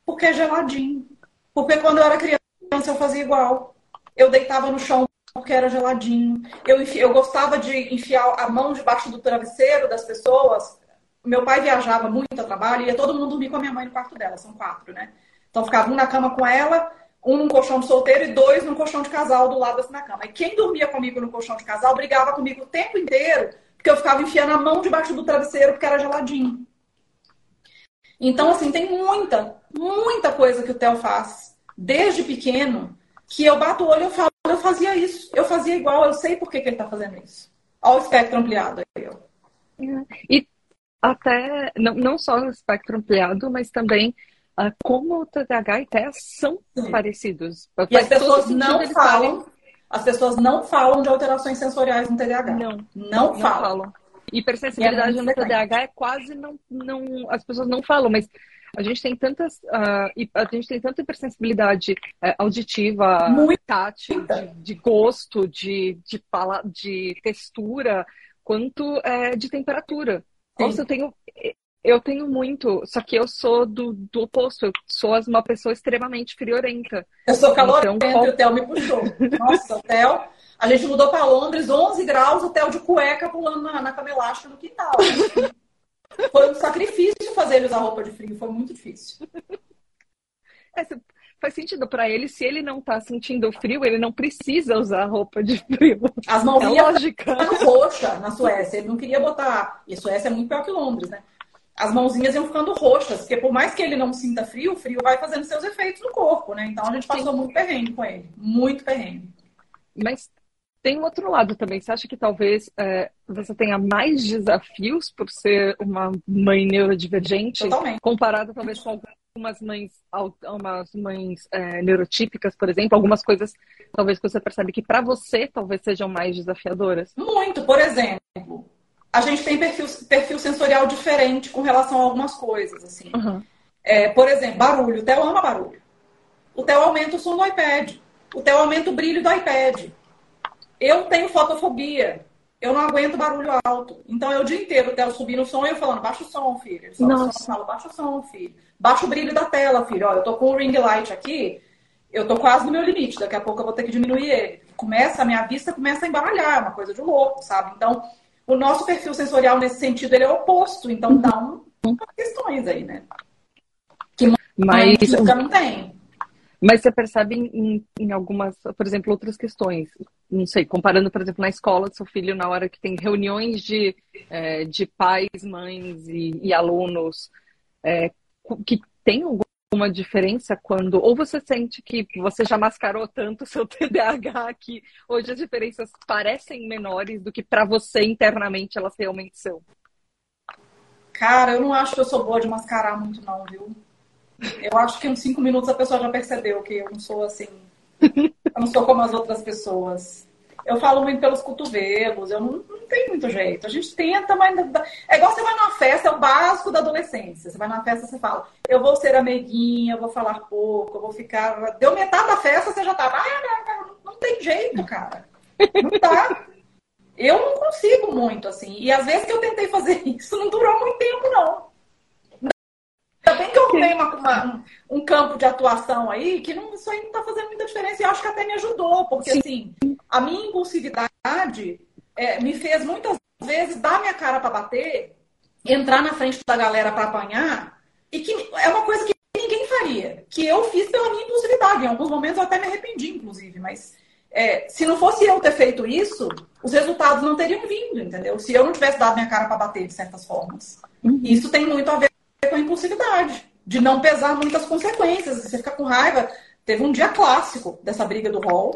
Speaker 3: Porque é geladinho. Porque quando eu era criança eu fazia igual. Eu deitava no chão porque era geladinho. Eu, enfi... eu gostava de enfiar a mão debaixo do travesseiro das pessoas. Meu pai viajava muito a trabalho e ia todo mundo dormir com a minha mãe no quarto dela. São quatro, né? Então ficava um na cama com ela, um num colchão de solteiro e dois num colchão de casal do lado assim na cama. E quem dormia comigo no colchão de casal brigava comigo o tempo inteiro porque eu ficava enfiando a mão debaixo do travesseiro porque era geladinho. Então, assim, tem muita, muita coisa que o Theo faz desde pequeno que eu bato o olho e falo, eu fazia isso, eu fazia igual, eu sei por que, que ele está fazendo isso. Olha o espectro ampliado aí. Eu.
Speaker 2: E até, não, não só o espectro ampliado, mas também uh, como o TDAH e TEA são Sim. parecidos.
Speaker 3: E as pessoas não falam, as pessoas não falam de alterações sensoriais no TDAH.
Speaker 2: Não,
Speaker 3: não, não falam. falam.
Speaker 2: Hipersensibilidade no TDAH é quase não, não. As pessoas não falam, mas a gente tem tantas. Uh, a gente tem tanta hipersensibilidade uh, auditiva, Muito. tátil, de, de, gosto, de, de, fala, de textura, quanto uh, de temperatura. Sim. Nossa, eu tenho. Eu tenho muito, só que eu sou do, do oposto. Eu sou uma pessoa extremamente friorenta.
Speaker 3: Eu sou calorenta então, qual... o Theo me puxou. Nossa, o Theo a gente mudou para Londres, 11 graus, hotel de cueca pulando na, na cama elástica no quintal. foi um sacrifício fazer ele usar roupa de frio, foi muito difícil.
Speaker 2: É, faz sentido para ele, se ele não tá sentindo frio, ele não precisa usar roupa de frio.
Speaker 3: As mãozinhas é roxa na Suécia, ele não queria botar. E a Suécia é muito pior que Londres, né? As mãozinhas iam ficando roxas, porque por mais que ele não sinta frio, o frio vai fazendo seus efeitos no corpo, né? Então a gente passou Sim. muito perrengue com ele. Muito perrengue.
Speaker 2: Mas tem um outro lado também. Você acha que talvez é, você tenha mais desafios por ser uma mãe neurodivergente?
Speaker 3: Totalmente.
Speaker 2: Comparado talvez com algumas mães, algumas mães é, neurotípicas, por exemplo? Algumas coisas talvez que você percebe que para você talvez sejam mais desafiadoras?
Speaker 3: Muito. Por exemplo, a gente tem perfil, perfil sensorial diferente com relação a algumas coisas. assim. Uhum. É, por exemplo, barulho. O Theo ama barulho. O Theo aumenta o som do iPad. O Theo aumenta o brilho do iPad. Eu tenho fotofobia. Eu não aguento barulho alto. Então, eu o dia inteiro, o Theo subindo o som e eu falando, baixa o som, filho. Ele Nossa. fala, baixa o som, filho. Baixa o brilho da tela, filho. Olha, eu tô com o ring light aqui, eu tô quase no meu limite. Daqui a pouco eu vou ter que diminuir ele. Começa, a minha vista começa a embaralhar, é uma coisa de louco, sabe? Então, o nosso perfil sensorial nesse sentido, ele é oposto. Então, dá um, questões aí, né? Que Mas... não tem.
Speaker 2: Mas você percebe em, em, algumas, por exemplo, outras questões. Não sei, comparando, por exemplo, na escola do seu filho, na hora que tem reuniões de, é, de pais, mães e, e alunos, é, que tem alguma diferença quando. Ou você sente que você já mascarou tanto o seu TDAH que hoje as diferenças parecem menores do que para você internamente elas realmente são?
Speaker 3: Cara, eu não acho que eu sou boa de mascarar muito, não, viu? Eu acho que em cinco minutos a pessoa já percebeu que eu não sou assim. Eu não sou como as outras pessoas. Eu falo muito pelos cotovelos, eu não, não tenho muito jeito. A gente tenta, mas. É igual você vai numa festa, é o básico da adolescência. Você vai numa festa, você fala, eu vou ser amiguinha, eu vou falar pouco, eu vou ficar. Deu metade da festa, você já tá. Ah, não, não tem jeito, cara. Não tá. Eu não consigo muito, assim. E às vezes que eu tentei fazer isso, não durou muito tempo, não. Bem que eu arrumei uma, uma, um, campo de atuação aí que não, isso aí não está fazendo muita diferença. E eu acho que até me ajudou, porque Sim. assim, a minha impulsividade é, me fez muitas vezes dar minha cara para bater, entrar na frente da galera para apanhar, e que é uma coisa que ninguém faria. Que eu fiz pela minha impulsividade. Em alguns momentos eu até me arrependi, inclusive, mas é, se não fosse eu ter feito isso, os resultados não teriam vindo, entendeu? Se eu não tivesse dado minha cara para bater de certas formas. Uhum. Isso tem muito a ver com a impulsividade, de não pesar muitas consequências. Você fica com raiva. Teve um dia clássico dessa briga do hall,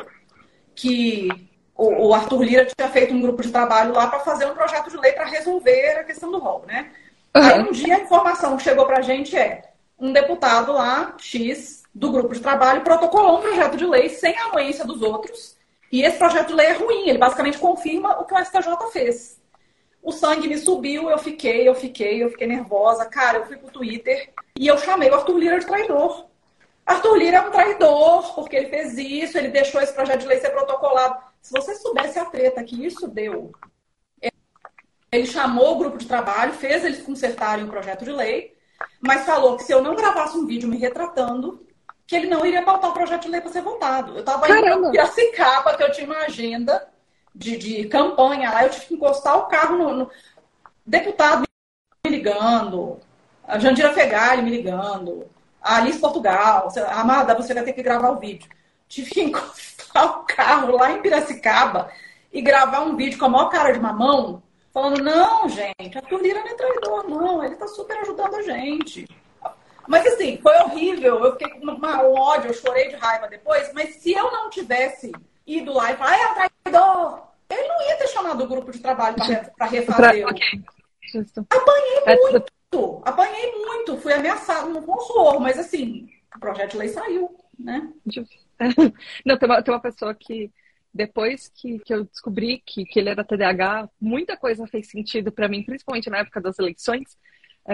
Speaker 3: que o, Arthur Lira tinha feito um grupo de trabalho lá para fazer um projeto de lei para resolver a questão do hall, né? Uhum. Aí um dia a informação que chegou para a gente é um deputado lá, X, do grupo de trabalho protocolou um projeto de lei sem a anuência dos outros. E esse projeto de lei é ruim, ele basicamente confirma o que o STJ fez. O sangue me subiu, eu fiquei, eu fiquei, eu fiquei nervosa. Cara, eu fui pro Twitter e eu chamei o Arthur Lira de traidor. Arthur Lira é um traidor, porque ele fez isso, ele deixou esse projeto de lei ser protocolado. Se você soubesse a treta que isso deu, ele chamou o grupo de trabalho, fez eles consertarem o projeto de lei, mas falou que se eu não gravasse um vídeo me retratando, que ele não iria pautar o projeto de lei para ser votado. Eu estava indo para Piracicaba, que eu tinha uma agenda de, de campanha lá, eu tive que encostar o carro no, no... deputado me ligando, a Jandira Fegali me ligando, a Alice Portugal, Amada, você vai ter que gravar o vídeo. Tive que encostar o carro lá em Piracicaba e gravar um vídeo com a maior cara de mamão, falando, não, gente, a Lira não é traidor, não, ele está super ajudando a gente. Mas assim, foi horrível. Eu fiquei com uma, um ódio, eu chorei de raiva depois. Mas se eu não tivesse ido lá e falar, é ele não ia ter chamado o grupo de trabalho para refazer. Okay. Apanhei é, muito, apanhei muito, fui ameaçado no horror, mas assim, o projeto de lei saiu, né?
Speaker 2: Não, tem uma, tem uma pessoa que depois que, que eu descobri que, que ele era TDAH, muita coisa fez sentido para mim, principalmente na época das eleições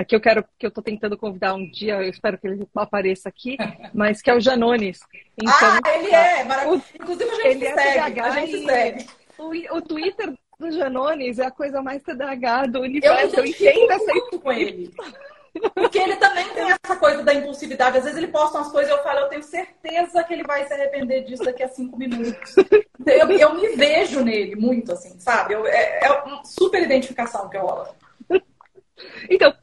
Speaker 2: que eu quero, que eu estou tentando convidar um dia, eu espero que ele apareça aqui, mas que é o Janones.
Speaker 3: Então, ah, ele é, maravilhoso. Inclusive a gente ele é segue, é a gente segue.
Speaker 2: O, o Twitter do Janones é a coisa mais TDAH do universo. Eu entendo
Speaker 3: essa com ele. Porque ele também tem essa coisa da impulsividade. Às vezes ele posta umas coisas e eu falo, eu tenho certeza que ele vai se arrepender disso daqui a cinco minutos. Eu, eu me vejo nele muito, assim, sabe? Eu, é, é uma super identificação que rola.
Speaker 2: Então,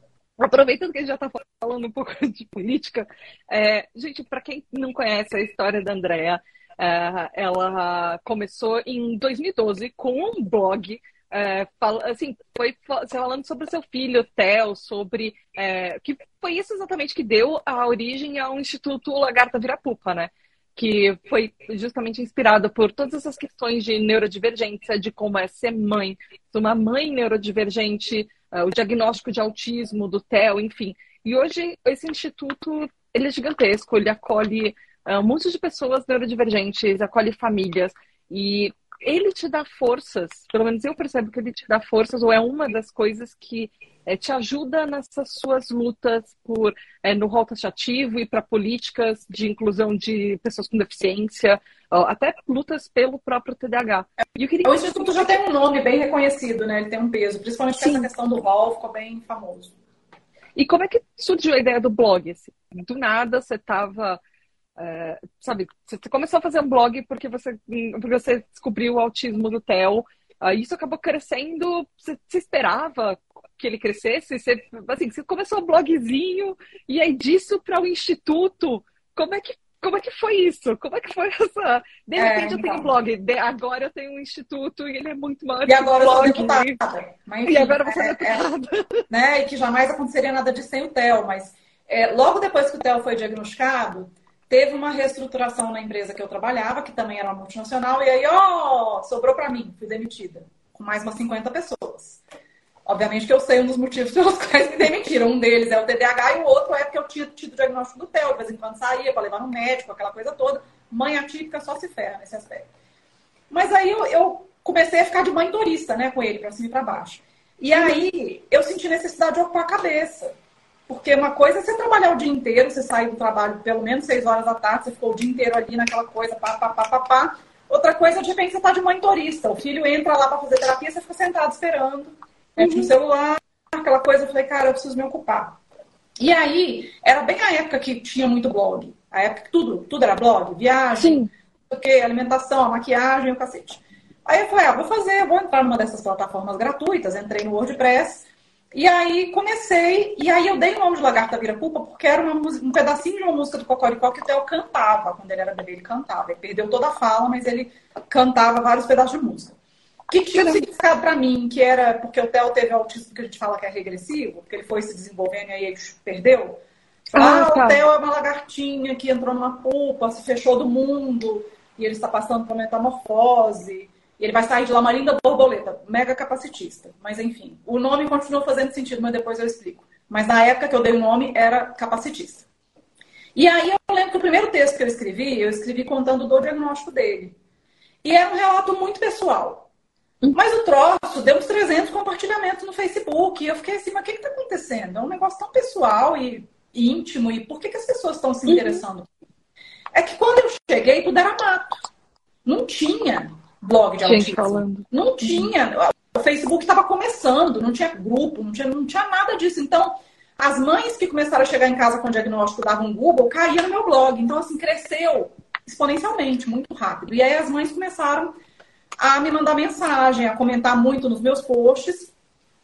Speaker 2: Aproveitando que a gente já está falando um pouco de política, é, gente, para quem não conhece a história da Andrea, é, ela começou em 2012 com um blog é, fala, assim, foi falando sobre o seu filho, Theo, sobre. É, que foi isso exatamente que deu a origem ao Instituto Lagarta Virapupa, né? Que foi justamente inspirado por todas essas questões de neurodivergência, de como é ser mãe, uma mãe neurodivergente, o diagnóstico de autismo do TEL, enfim. E hoje esse instituto ele é gigantesco, ele acolhe uh, de pessoas neurodivergentes, acolhe famílias e ele te dá forças, pelo menos eu percebo que ele te dá forças, ou é uma das coisas que é, te ajuda nessas suas lutas por é, no rol taxativo e para políticas de inclusão de pessoas com deficiência, até lutas pelo próprio TDAH.
Speaker 3: Queria... O Instituto já tem um nome bem reconhecido, né? Ele tem um peso, principalmente Sim. essa questão do rol ficou bem famoso.
Speaker 2: E como é que surgiu a ideia do blog? Assim? Do nada você estava é, sabe, você começou a fazer um blog porque você, porque você descobriu o autismo do Theo. Uh, isso acabou crescendo. Você, você, esperava que ele crescesse? Você, assim, você começou um blogzinho e aí disso para o instituto. Como é que como é que foi isso? Como é que foi essa? De é, repente é, então. eu tenho um então. blog, de, agora eu tenho um instituto e ele é muito maior.
Speaker 3: E agora blog, eu sou deputada.
Speaker 2: Mas, enfim, e agora você é, é deputada.
Speaker 3: É, né? E que jamais aconteceria nada disso sem o Theo. Mas é, logo depois que o Theo foi diagnosticado, teve uma reestruturação na empresa que eu trabalhava, que também era uma multinacional, e aí, ó, sobrou para mim, fui demitida, com mais umas 50 pessoas. Obviamente que eu sei um dos motivos pelos quais me demitiram. Um deles é o TDAH e o outro é porque eu tinha tido o diagnóstico do TEL. De vez em quando saía para levar no médico, aquela coisa toda. Mãe atípica só se ferra nesse aspecto. Mas aí eu, eu comecei a ficar de mãe turista, né, com ele, para cima e para baixo. E aí eu senti necessidade de ocupar a cabeça. Porque uma coisa é você trabalhar o dia inteiro, você sair do trabalho pelo menos seis horas da tarde, você ficou o dia inteiro ali naquela coisa, pá, pá, pá, pá, pá. Outra coisa, de repente, você tá de monitorista. O filho entra lá para fazer terapia, você fica sentado esperando, mete uhum. no celular, aquela coisa. Eu falei, cara, eu preciso me ocupar. E aí, era bem a época que tinha muito blog. A época que tudo, tudo era blog, viagem, o que, alimentação, a maquiagem, o cacete. Aí eu falei, ah, vou fazer, vou entrar numa dessas plataformas gratuitas, entrei no WordPress, e aí comecei, e aí eu dei o nome de Lagarta Vira Pupa porque era uma, um pedacinho de uma música do Cocoricó que o Theo cantava, quando ele era bebê, ele cantava. Ele perdeu toda a fala, mas ele cantava vários pedaços de música. Que tinha um significado para mim, que era porque o Theo teve autismo que a gente fala que é regressivo, porque ele foi se desenvolvendo e aí ele perdeu. Ah, ah tá. o Theo é uma lagartinha que entrou numa pupa, se fechou do mundo, e ele está passando por metamorfose. Ele vai sair de lá uma linda borboleta, mega capacitista. Mas enfim, o nome continua fazendo sentido, mas depois eu explico. Mas na época que eu dei o nome, era capacitista. E aí eu lembro que o primeiro texto que eu escrevi, eu escrevi contando do diagnóstico dele. E era um relato muito pessoal. Mas o troço deu uns 300 compartilhamentos no Facebook. E eu fiquei assim, mas o que está acontecendo? É um negócio tão pessoal e íntimo. E por que, que as pessoas estão se uhum. interessando? Uhum. É que quando eu cheguei, tudo era mato. Não tinha blog de autismo. Falando. Não tinha. O Facebook estava começando, não tinha grupo, não tinha, não tinha nada disso. Então, as mães que começaram a chegar em casa com diagnóstico davam um Google, caíam no meu blog. Então, assim, cresceu exponencialmente, muito rápido. E aí as mães começaram a me mandar mensagem, a comentar muito nos meus posts.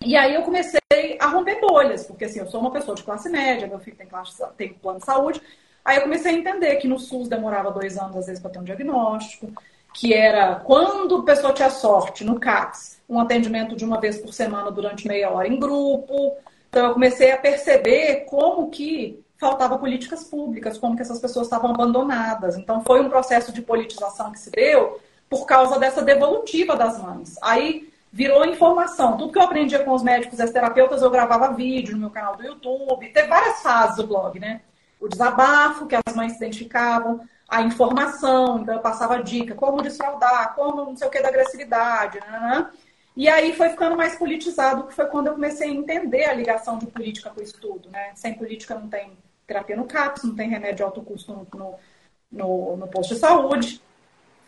Speaker 3: E aí eu comecei a romper bolhas, porque assim, eu sou uma pessoa de classe média, meu filho tem, classe, tem plano de saúde. Aí eu comecei a entender que no SUS demorava dois anos, às vezes, para ter um diagnóstico que era quando a pessoa tinha sorte, no CAPS, um atendimento de uma vez por semana durante meia hora em grupo. Então eu comecei a perceber como que faltava políticas públicas, como que essas pessoas estavam abandonadas. Então foi um processo de politização que se deu por causa dessa devolutiva das mães. Aí virou informação. Tudo que eu aprendia com os médicos e as terapeutas, eu gravava vídeo no meu canal do YouTube. Teve várias fases do blog, né? O desabafo, que as mães se identificavam a informação, então eu passava dica, como desfraudar, como não sei o que da agressividade, né, né? E aí foi ficando mais politizado, que foi quando eu comecei a entender a ligação de política com o estudo, né? Sem política não tem terapia no CAPS, não tem remédio de alto custo no, no, no, no posto de saúde.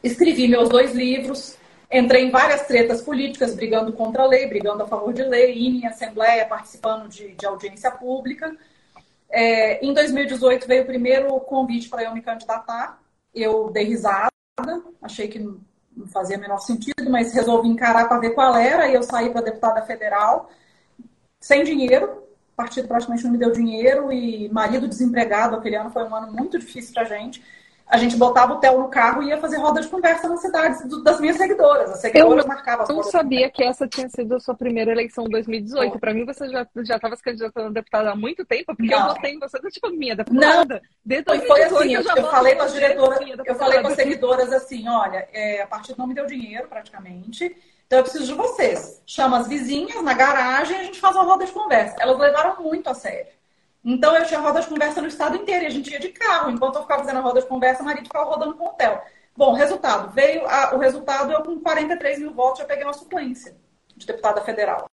Speaker 3: Escrevi meus dois livros, entrei em várias tretas políticas, brigando contra a lei, brigando a favor de lei, indo em assembleia, participando de, de audiência pública. É, em 2018 veio o primeiro convite para eu me candidatar. Eu dei risada, achei que não fazia o menor sentido, mas resolvi encarar para ver qual era. E eu saí para deputada federal sem dinheiro. O partido praticamente não me deu dinheiro e marido desempregado. Aquele ano foi um ano muito difícil para a gente a gente botava o Theo no carro e ia fazer roda de conversa nas cidades das minhas seguidoras. As seguidoras
Speaker 1: eu marcavam as Eu não sabia que essa tinha sido a sua primeira eleição em 2018. Para mim, você já estava se candidatando a deputada há muito tempo, porque não. eu votei em você, tipo, minha deputada.
Speaker 3: Não, Desde foi, foi assim, eu, eu falei com as diretoras, eu falei com as seguidoras assim, olha, é, a partir não me deu dinheiro, praticamente, então eu preciso de vocês. Chama as vizinhas na garagem e a gente faz uma roda de conversa. Elas levaram muito a sério. Então eu tinha roda de conversa no estado inteiro e a gente ia de carro. Enquanto eu ficava fazendo a roda de conversa, o marido ficava rodando com o hotel. Bom, resultado. Veio a, o resultado, eu com 43 mil votos já peguei uma suplência de deputada federal.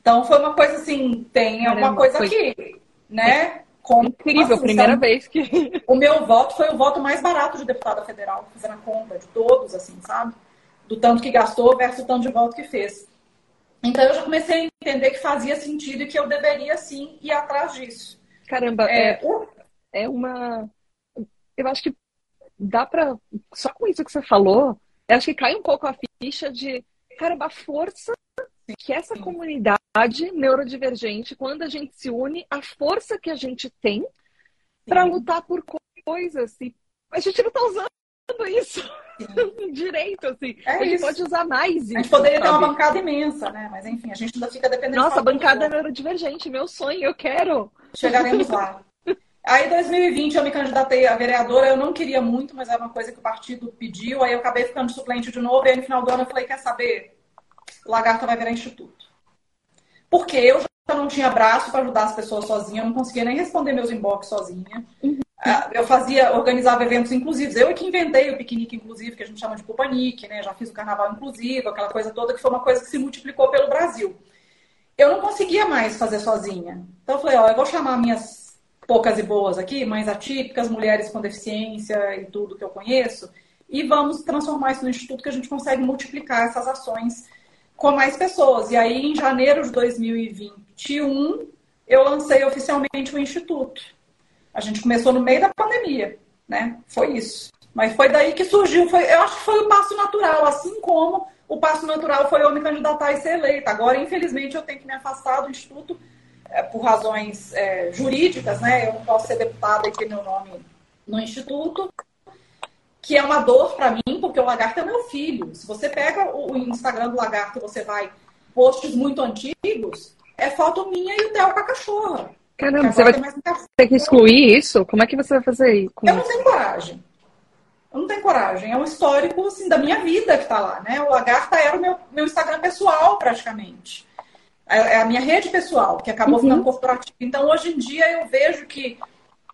Speaker 3: Então foi uma coisa assim, tem alguma coisa foi... aqui, né?
Speaker 1: Com, Incrível, assim, primeira vez que.
Speaker 3: O meu voto foi o voto mais barato de deputada federal, fazendo a conta de todos, assim, sabe? Do tanto que gastou versus o tanto de voto que fez. Então eu já comecei a entender que fazia sentido e que eu deveria sim ir atrás disso.
Speaker 1: Caramba, é, é, é uma. Eu acho que dá para Só com isso que você falou, eu acho que cai um pouco a ficha de, caramba, a força que essa comunidade neurodivergente, quando a gente se une, a força que a gente tem para lutar por coisas. E a gente não está usando isso direito, assim. É a gente isso. pode usar mais isso.
Speaker 3: A gente poderia sabe? ter uma bancada imensa, né? Mas enfim, a gente ainda fica dependendo
Speaker 1: Nossa, a bancada neurodivergente, meu sonho, eu quero.
Speaker 3: Chegaremos lá. Aí, em 2020, eu me candidatei a vereadora. Eu não queria muito, mas era uma coisa que o partido pediu. Aí, eu acabei ficando suplente de novo. E aí, no final do ano, eu falei: Quer saber? Lagarta vai virar instituto. porque eu já não tinha braço para ajudar as pessoas sozinha, eu não conseguia nem responder meus inbox sozinha. Uhum. Eu fazia, organizava eventos inclusivos. Eu é que inventei o piquenique inclusivo, que a gente chama de Pupanique, né? Já fiz o carnaval inclusivo, aquela coisa toda, que foi uma coisa que se multiplicou pelo Brasil. Eu não conseguia mais fazer sozinha. Então eu falei, ó, eu vou chamar minhas poucas e boas aqui, mães atípicas, mulheres com deficiência e tudo que eu conheço, e vamos transformar isso no instituto que a gente consegue multiplicar essas ações com mais pessoas. E aí, em janeiro de 2021, eu lancei oficialmente o instituto. A gente começou no meio da pandemia, né? Foi isso. Mas foi daí que surgiu, foi, eu acho que foi o passo natural, assim como o passo natural foi eu me candidatar e ser eleita. Agora, infelizmente, eu tenho que me afastar do Instituto é, por razões é, jurídicas, né? Eu não posso ser deputada e ter meu nome no Instituto, que é uma dor para mim, porque o Lagarto é meu filho. Se você pega o Instagram do Lagarto e você vai posts muito antigos, é foto minha e o Theo com a cachorra.
Speaker 2: Caramba, você vai ter que excluir isso? Como é que você vai fazer isso?
Speaker 3: Eu não tenho coragem. Eu não tenho coragem. É um histórico assim, da minha vida que está lá. Né? O Lagarta era o meu, meu Instagram pessoal, praticamente. É, é a minha rede pessoal, que acabou uhum. ficando corporativa. Então, hoje em dia, eu vejo que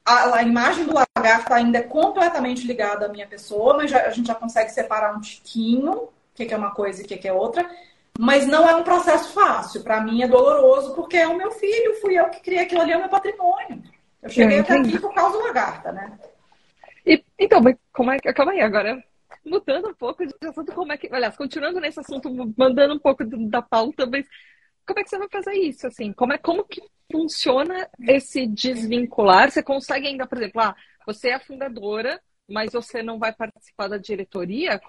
Speaker 3: a, a imagem do Lagarta ainda é completamente ligada à minha pessoa, mas já, a gente já consegue separar um tiquinho, o que, que é uma coisa e o que, que é outra. Mas não é um processo fácil. Para mim é doloroso, porque é o meu filho, fui eu que criei aquilo ali, é o meu patrimônio. Eu cheguei até aqui por causa do lagarta, né?
Speaker 2: E, então, como é que. Calma aí, agora mudando um pouco de assunto, como é que. Aliás, continuando nesse assunto, mandando um pouco da pauta, mas como é que você vai fazer isso? Assim, como, é, como que funciona esse desvincular? Você consegue ainda, por exemplo, ah, você é a fundadora, mas você não vai participar da diretoria?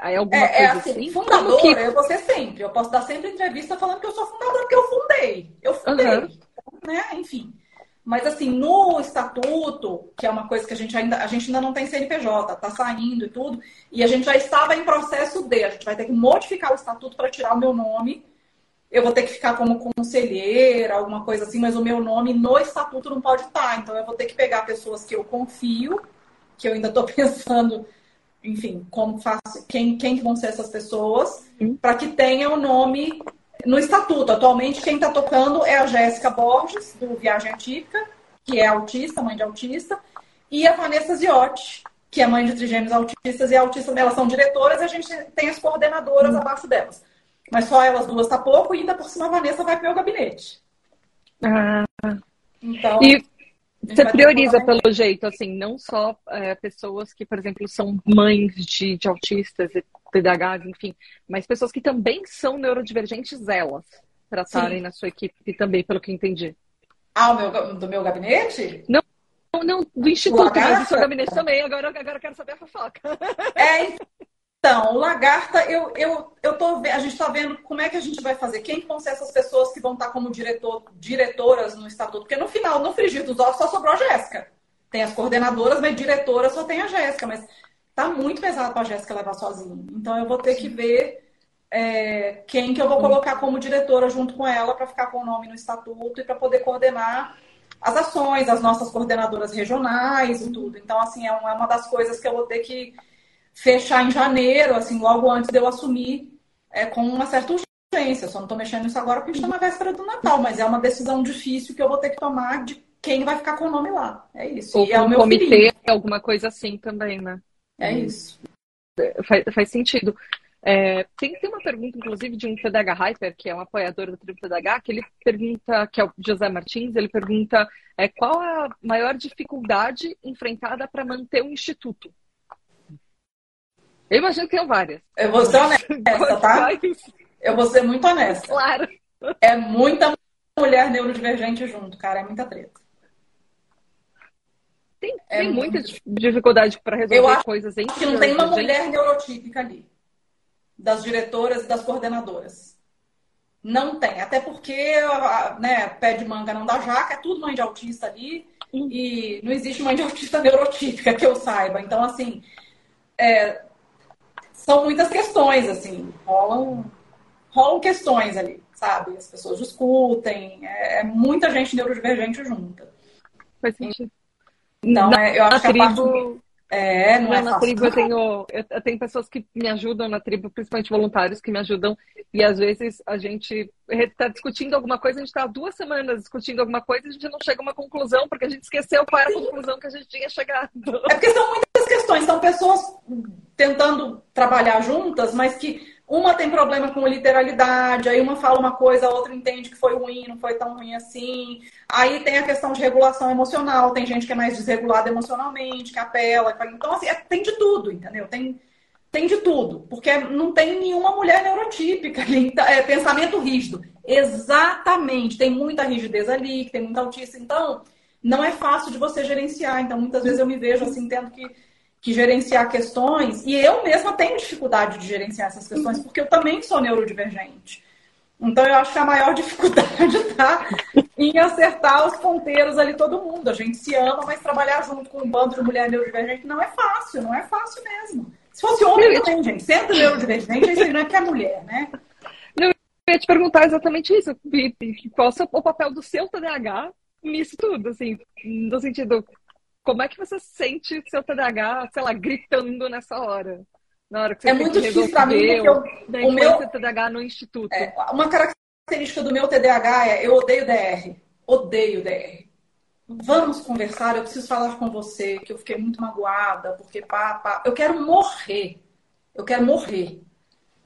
Speaker 2: É alguma é, é coisa é assim, assim?
Speaker 3: Fundadora, que... eu vou ser sempre. Eu posso dar sempre entrevista falando que eu sou fundadora porque eu fundei. Eu fundei. Uhum. Né? Enfim. Mas assim, no estatuto, que é uma coisa que a gente ainda, a gente ainda não tem CNPJ, tá saindo e tudo, e a gente já estava em processo de, a gente vai ter que modificar o estatuto para tirar o meu nome. Eu vou ter que ficar como conselheira, alguma coisa assim, mas o meu nome no estatuto não pode estar. Então eu vou ter que pegar pessoas que eu confio, que eu ainda estou pensando enfim, como faço, quem, quem vão ser essas pessoas, para que tenha o nome no estatuto. Atualmente, quem está tocando é a Jéssica Borges, do Viagem Atípica, que é autista, mãe de autista, e a Vanessa Ziotti, que é mãe de trigêmeos autistas e autistas. Elas são diretoras e a gente tem as coordenadoras uhum. abaixo delas. Mas só elas duas está pouco e ainda por cima a Vanessa vai para o meu gabinete.
Speaker 2: Ah. Então. E você prioriza pelo jeito, assim, não só é, pessoas que, por exemplo, são mães de, de autistas, TDAHs, enfim, mas pessoas que também são neurodivergentes, elas, para estarem na sua equipe também, pelo que entendi.
Speaker 3: Ah, meu, do meu gabinete?
Speaker 2: Não, não, do instituto, mas do seu gabinete também. Agora, agora eu quero saber a fofoca.
Speaker 3: É, então, o Lagarta, eu, eu, eu tô, a gente está vendo como é que a gente vai fazer. Quem vão ser essas pessoas que vão estar como diretor, diretoras no estatuto? Porque no final, no frigir dos ovos, só sobrou a Jéssica. Tem as coordenadoras, mas diretora só tem a Jéssica. Mas tá muito pesado para a Jéssica levar sozinha. Então, eu vou ter que ver é, quem que eu vou colocar como diretora junto com ela para ficar com o nome no estatuto e para poder coordenar as ações, as nossas coordenadoras regionais e tudo. Então, assim, é é uma das coisas que eu vou ter que fechar em janeiro, assim, logo antes de eu assumir, é, com uma certa urgência. Eu só não estou mexendo nisso agora porque a gente está na véspera do Natal, mas é uma decisão difícil que eu vou ter que tomar de quem vai ficar com o nome lá. É isso.
Speaker 2: Ou
Speaker 3: e é
Speaker 2: o meu comitê, filhinho. alguma coisa assim também, né?
Speaker 3: É isso.
Speaker 2: Faz, faz sentido. É, tem, tem uma pergunta, inclusive, de um TDH Hyper, que é um apoiador do Tribo TDH, que ele pergunta, que é o José Martins, ele pergunta é, qual a maior dificuldade enfrentada para manter o instituto? Eu imagino que tem várias.
Speaker 3: Eu vou ser honesta, tá? Eu vou ser muito honesta.
Speaker 2: Claro.
Speaker 3: É muita mulher neurodivergente junto, cara. É muita treta.
Speaker 2: Tem, é tem muita dificuldade para resolver
Speaker 3: eu acho
Speaker 2: coisas
Speaker 3: entre que não tem uma mulher neurotípica ali. Das diretoras e das coordenadoras. Não tem. Até porque né, pé de manga não dá jaca, é tudo mãe de autista ali. Hum. E não existe mãe de autista neurotípica que eu saiba. Então, assim, é, são muitas questões, assim, rolam, rolam questões ali, sabe? As pessoas discutem, é, é muita gente neurodivergente junta.
Speaker 2: Faz sentido.
Speaker 3: Então, é, eu acho que a parte
Speaker 2: É, não, é na tribo eu tenho, eu tenho pessoas que me ajudam na tribo, principalmente voluntários que me ajudam, e às vezes a gente está discutindo alguma coisa, a gente está duas semanas discutindo alguma coisa e a gente não chega a uma conclusão, porque a gente esqueceu qual era a conclusão que a gente tinha chegado.
Speaker 3: É porque são muitas questões, são pessoas tentando trabalhar juntas, mas que uma tem problema com literalidade, aí uma fala uma coisa, a outra entende que foi ruim, não foi tão ruim assim. Aí tem a questão de regulação emocional, tem gente que é mais desregulada emocionalmente, que apela. Então, assim, é, tem de tudo, entendeu? Tem, tem de tudo. Porque não tem nenhuma mulher neurotípica ali. É pensamento rígido. Exatamente. Tem muita rigidez ali, tem muita autista. Então, não é fácil de você gerenciar. Então, muitas vezes eu me vejo assim, tendo que que gerenciar questões, e eu mesma tenho dificuldade de gerenciar essas questões, porque eu também sou neurodivergente. Então, eu acho que a maior dificuldade está em acertar os ponteiros ali, todo mundo. A gente se ama, mas trabalhar junto com um bando de mulher neurodivergente não é fácil, não é fácil mesmo. Se fosse homem também, gente, sendo neurodivergente, isso não é que é mulher, né?
Speaker 2: eu ia te perguntar exatamente isso. Qual é o papel do seu TDAH nisso tudo, assim, no sentido, como é que você sente seu TDAH, sei lá, gritando nessa hora? Na hora que você
Speaker 3: é muito difícil para mim, porque eu,
Speaker 2: o meu TDAH no instituto.
Speaker 3: É, uma característica do meu TDAH é eu odeio DR. Odeio DR. Vamos conversar, eu preciso falar com você, que eu fiquei muito magoada, porque pá, pá. Eu quero morrer. Eu quero morrer.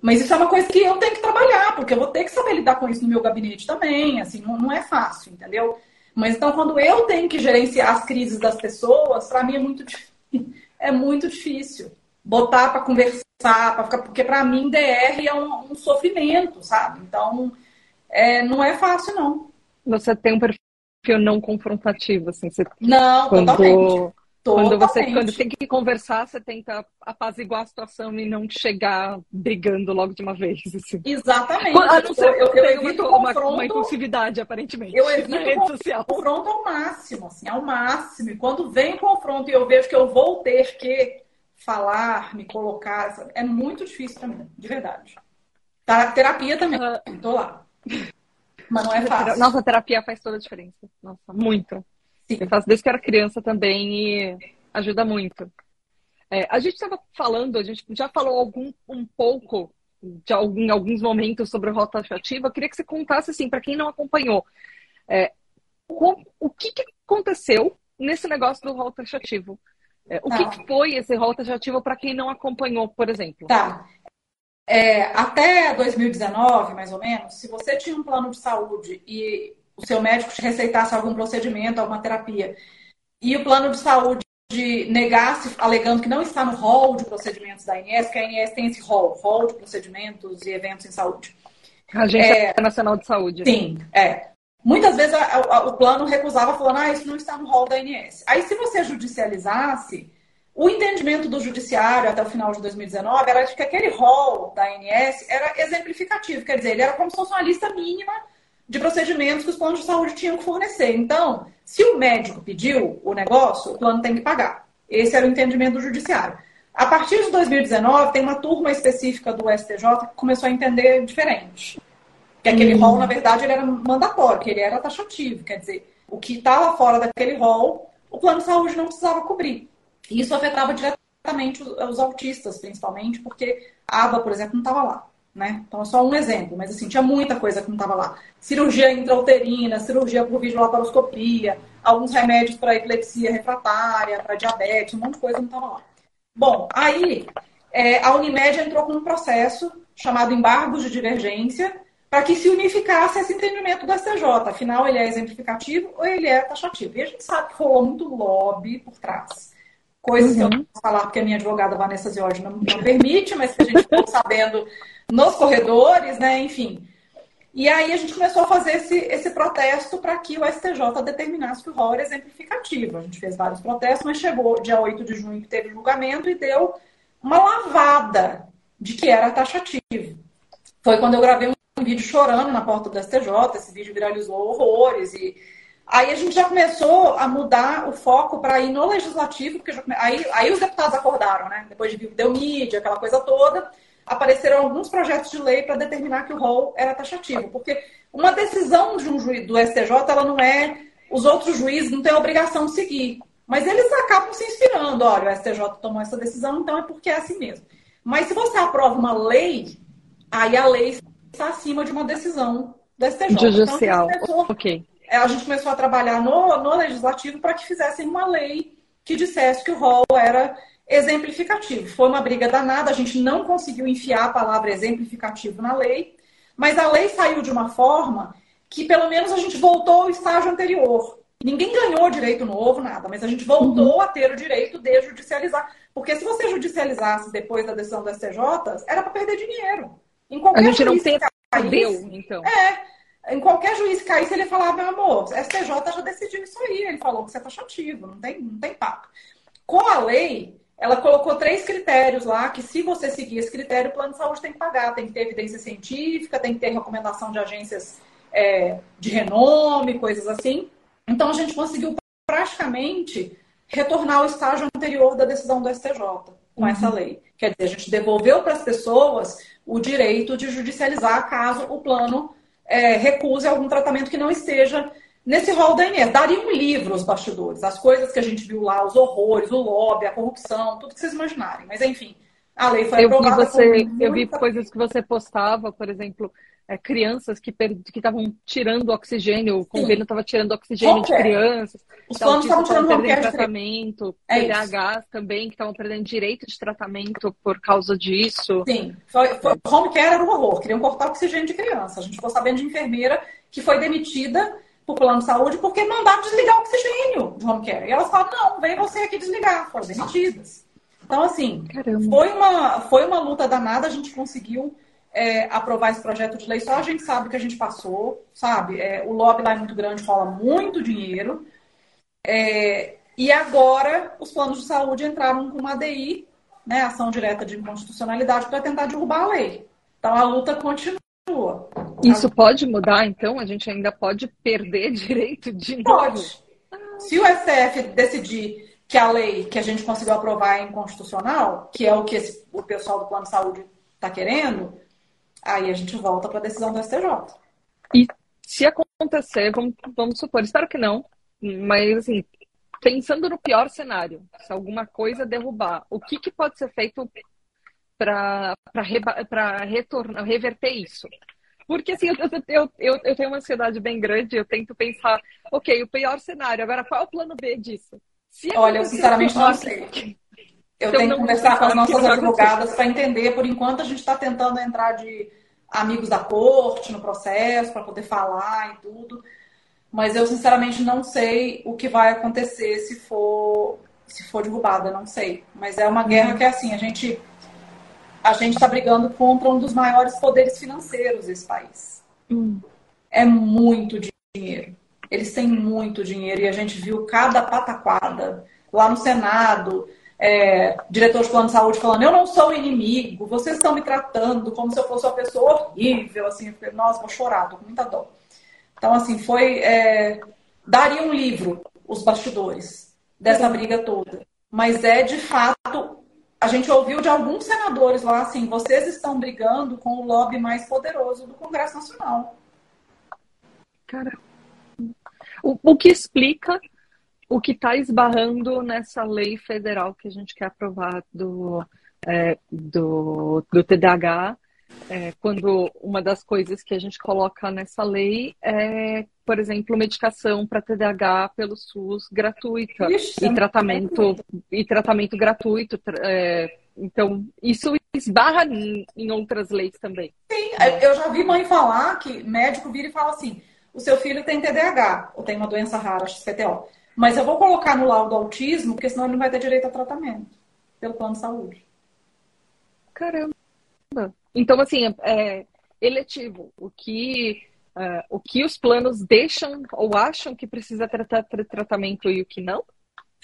Speaker 3: Mas isso é uma coisa que eu tenho que trabalhar, porque eu vou ter que saber lidar com isso no meu gabinete também. Assim, não, não é fácil, entendeu? Mas então, quando eu tenho que gerenciar as crises das pessoas, para mim é muito, é muito difícil. Botar para conversar, pra ficar, porque para mim DR é um, um, sofrimento, sabe? Então, é, não é fácil, não.
Speaker 2: Você tem um perfil não confrontativo, assim. Você,
Speaker 3: não, quando, totalmente.
Speaker 2: Quando você quando tem que conversar, você tenta apaziguar a situação e não chegar brigando logo de uma vez. Assim.
Speaker 3: Exatamente.
Speaker 2: A não ser eu, eu, eu evito uma, uma, impulsividade, aparentemente.
Speaker 3: Eu evito na rede social. confronto ao máximo, assim, ao máximo. E quando vem o confronto e eu vejo que eu vou ter que falar, me colocar, sabe? é muito difícil para mim, de verdade. Tá, terapia também, uh... tô lá. Mas não é fácil.
Speaker 2: Nossa, a terapia faz toda a diferença. Nossa, muito. Sim. Eu faço desde que era criança também e ajuda muito. É, a gente estava falando, a gente já falou algum, um pouco de algum, em alguns momentos sobre a rota ativa. Eu queria que você contasse, assim, para quem não acompanhou, é, o, o que, que, aconteceu nesse negócio do rota ativo? É, o tá. que, foi esse rota ativo para quem não acompanhou, por exemplo?
Speaker 3: Tá. É, até 2019, mais ou menos, se você tinha um plano de saúde e o seu médico te receitasse algum procedimento, alguma terapia, e o plano de saúde negasse, alegando que não está no rol de procedimentos da ANS, que a ANS tem esse rol, rol de procedimentos e eventos em saúde.
Speaker 2: Agência é, Nacional de Saúde.
Speaker 3: Sim, é. Muitas vezes a, a, o plano recusava, falando, ah, isso não está no rol da ANS. Aí, se você judicializasse, o entendimento do judiciário até o final de 2019 era de que aquele rol da ANS era exemplificativo, quer dizer, ele era como se fosse uma lista mínima de procedimentos que os planos de saúde tinham que fornecer. Então, se o médico pediu o negócio, o plano tem que pagar. Esse era o entendimento do judiciário. A partir de 2019, tem uma turma específica do STJ que começou a entender diferente. Que aquele rol, na verdade, ele era mandatório, que ele era taxativo. Quer dizer, o que estava fora daquele rol, o plano de saúde não precisava cobrir. E isso afetava diretamente os, os autistas, principalmente, porque a ABA, por exemplo, não estava lá né? Então é só um exemplo, mas assim, tinha muita coisa que não estava lá. Cirurgia intrauterina, cirurgia por videolaparoscopia, alguns remédios para epilepsia refratária, para diabetes, um monte de coisa não estava lá. Bom, aí é, a Unimed entrou com um processo chamado embargos de divergência para que se unificasse esse entendimento do STJ. Afinal, ele é exemplificativo ou ele é taxativo. E a gente sabe que rolou muito lobby por trás. Coisas uhum. que eu não uhum. posso falar porque a minha advogada Vanessa Ziordi não, não permite, mas que a gente ficou sabendo nos corredores, né? Enfim. E aí a gente começou a fazer esse, esse protesto para que o STJ determinasse que o rol era exemplificativo. A gente fez vários protestos, mas chegou dia 8 de junho que teve julgamento e deu uma lavada de que era taxativo. Foi quando eu gravei um vídeo chorando na porta do STJ, esse vídeo viralizou horrores e aí a gente já começou a mudar o foco para ir no legislativo, porque já... aí, aí os deputados acordaram, né? Depois de deu mídia, aquela coisa toda apareceram alguns projetos de lei para determinar que o rol era taxativo. Porque uma decisão de um juiz do STJ, ela não é. Os outros juízes não têm a obrigação de seguir. Mas eles acabam se inspirando, olha, o STJ tomou essa decisão, então é porque é assim mesmo. Mas se você aprova uma lei, aí a lei está acima de uma decisão do STJ.
Speaker 2: Judicial. Então, começou, ok.
Speaker 3: É, a gente começou a trabalhar no, no legislativo para que fizessem uma lei que dissesse que o rol era exemplificativo. Foi uma briga danada, a gente não conseguiu enfiar a palavra exemplificativo na lei, mas a lei saiu de uma forma que pelo menos a gente voltou ao estágio anterior. Ninguém ganhou direito novo, nada, mas a gente voltou uhum. a ter o direito de judicializar. Porque se você judicializasse depois da decisão do STJ, era para perder dinheiro.
Speaker 2: Em qualquer a gente não tem perdeu, então.
Speaker 3: É, em qualquer juiz que caísse, ele falava, meu amor, STJ já decidiu isso aí. Ele falou que você é taxativo, não tem, não tem papo. Com a lei, ela colocou três critérios lá, que se você seguir esse critério, o plano de saúde tem que pagar. Tem que ter evidência científica, tem que ter recomendação de agências é, de renome, coisas assim. Então a gente conseguiu praticamente retornar ao estágio anterior da decisão do STJ com uhum. essa lei. Quer dizer, a gente devolveu para as pessoas o direito de judicializar caso o plano é, recuse algum tratamento que não esteja nesse rol da Inês. Daria um livro os bastidores, as coisas que a gente viu lá, os horrores, o lobby, a corrupção, tudo que vocês imaginarem. Mas enfim, a lei foi
Speaker 2: eu aprovada. Vi você, Eu vi coisas que você postava, por exemplo, é, crianças que estavam tirando oxigênio, o convênio estava tirando oxigênio de crianças.
Speaker 3: Os planos estavam tirando
Speaker 2: perdendo tratamento, é TDAH também, que estavam perdendo direito de tratamento por causa disso.
Speaker 3: Sim, foi, foi, home care era um horror, queriam cortar oxigênio de criança. A gente ficou sabendo de enfermeira que foi demitida por plano de saúde porque mandaram desligar o oxigênio de home care. E elas falaram, não, vem você aqui desligar. Foram demitidas. Então, assim, foi uma, foi uma luta danada, a gente conseguiu é, aprovar esse projeto de lei, só a gente sabe que a gente passou, sabe? É, o lobby lá é muito grande, rola muito dinheiro. É, e agora os planos de saúde entraram com uma ADI, né, ação direta de inconstitucionalidade, para tentar derrubar a lei. Então a luta continua.
Speaker 2: Isso pode mudar, então? A gente ainda pode perder direito de novo?
Speaker 3: Pode. Se o STF decidir que a lei que a gente conseguiu aprovar é inconstitucional, que é o que esse, o pessoal do plano de saúde está querendo, Aí a gente volta para a decisão do STJ.
Speaker 2: E se acontecer, vamos, vamos supor, espero que não, mas assim, pensando no pior cenário, se alguma coisa derrubar, o que, que pode ser feito para retornar, reverter isso? Porque assim, eu, eu, eu, eu tenho uma ansiedade bem grande, eu tento pensar, ok, o pior cenário, agora qual é o plano B disso?
Speaker 3: Olha, eu sinceramente não sei. Eu então, tenho que conversar com as nossas advogadas para entender. Por enquanto, a gente está tentando entrar de amigos da corte no processo para poder falar e tudo. Mas eu, sinceramente, não sei o que vai acontecer se for se for derrubada, não sei. Mas é uma guerra que é assim, a gente a gente está brigando contra um dos maiores poderes financeiros desse país. Hum. É muito dinheiro. Eles têm muito dinheiro e a gente viu cada pataquada lá no Senado é, diretor de plano de saúde falando, eu não sou inimigo, vocês estão me tratando como se eu fosse uma pessoa horrível, assim, eu falei, nossa, vou chorar, tô com muita dó. Então, assim, foi, é, daria um livro, os bastidores dessa briga toda. Mas é, de fato, a gente ouviu de alguns senadores lá, assim, vocês estão brigando com o lobby mais poderoso do Congresso Nacional.
Speaker 2: Cara, o, o que explica o que está esbarrando nessa lei federal que a gente quer aprovar do, é, do, do TDAH, é, quando uma das coisas que a gente coloca nessa lei é, por exemplo, medicação para TDAH pelo SUS gratuita Ixi, e tratamento e tratamento gratuito. É, então, isso esbarra em, em outras leis também.
Speaker 3: Sim, eu já vi mãe falar que médico vira e fala assim: o seu filho tem TDAH ou tem uma doença rara, XPTO. Mas eu vou colocar no laudo autismo, porque senão ele não vai ter direito a tratamento pelo plano de saúde.
Speaker 2: Caramba! Então, assim, é eletivo. O que, uh, o que os planos deixam ou acham que precisa tratar tratamento e o que não?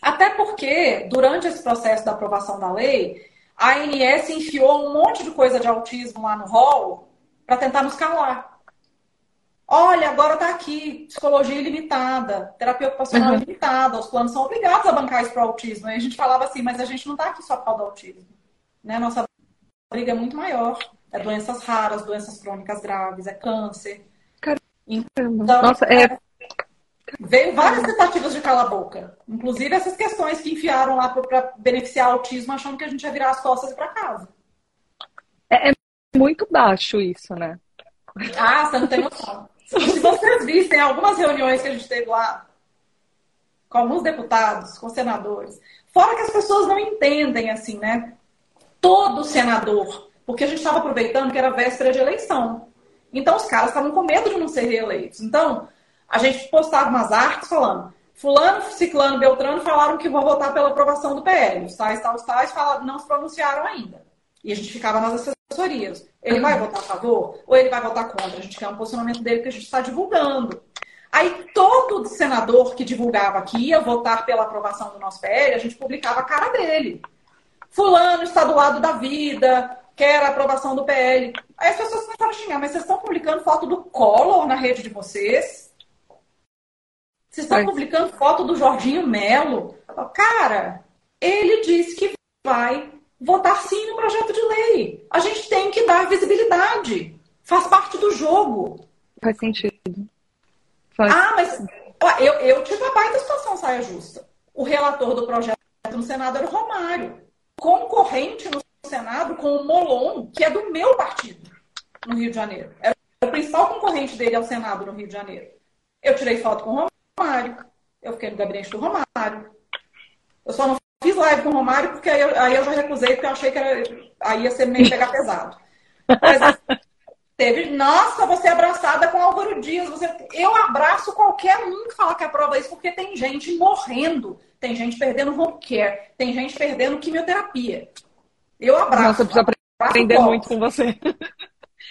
Speaker 3: Até porque, durante esse processo da aprovação da lei, a ANS enfiou um monte de coisa de autismo lá no rol para tentar nos calar. Olha, agora está aqui, psicologia ilimitada, terapia ocupacional uhum. ilimitada, os planos são obrigados a bancar isso para o autismo. E a gente falava assim, mas a gente não está aqui só por causa do autismo. Né? Nossa briga é muito maior. É doenças raras, doenças crônicas graves, é câncer.
Speaker 2: Caramba. Então, Nossa, é...
Speaker 3: Veio várias tentativas de calar a boca. Inclusive essas questões que enfiaram lá para beneficiar o autismo, achando que a gente ia virar as costas para casa.
Speaker 2: É, é, muito baixo isso, né?
Speaker 3: Ah, você não tem noção. Se vocês vissem algumas reuniões que a gente teve lá, com alguns deputados, com senadores, fora que as pessoas não entendem, assim, né? Todo senador, porque a gente estava aproveitando que era véspera de eleição. Então os caras estavam com medo de não ser reeleitos. Então, a gente postava umas artes falando: Fulano, Ciclano, Beltrano falaram que vão votar pela aprovação do PL. Os tais, tais, tais falaram, não se pronunciaram ainda. E a gente ficava nas assessorias. Ele vai votar a favor ou ele vai votar contra? A gente quer um posicionamento dele que a gente está divulgando. Aí todo senador que divulgava que ia votar pela aprovação do nosso PL, a gente publicava a cara dele. Fulano está do lado da vida, quer a aprovação do PL. Aí as pessoas começaram a xingar, mas vocês estão publicando foto do Collor na rede de vocês? Vocês estão publicando foto do Jorginho Melo. Cara, ele disse que vai votar sim no projeto de lei. A gente tem que dar visibilidade. Faz parte do jogo.
Speaker 2: Faz sentido.
Speaker 3: Faz. Ah, mas ó, eu, eu tive a baita situação saia justa. O relator do projeto no Senado era o Romário. Concorrente no Senado com o Molon, que é do meu partido, no Rio de Janeiro. Era o principal concorrente dele ao Senado no Rio de Janeiro. Eu tirei foto com o Romário Romário. Eu fiquei no gabinete do Romário. Eu só não fiz live com o Romário porque aí eu, aí eu já recusei, porque eu achei que era, aí ia ser meio pegar pesado. Mas teve, nossa, você é abraçada com Álvaro Dias. Você... Eu abraço qualquer um que fala que aprova isso, porque tem gente morrendo, tem gente perdendo home care, tem gente perdendo quimioterapia. Eu abraço. Nossa, eu
Speaker 2: preciso aprender muito com você.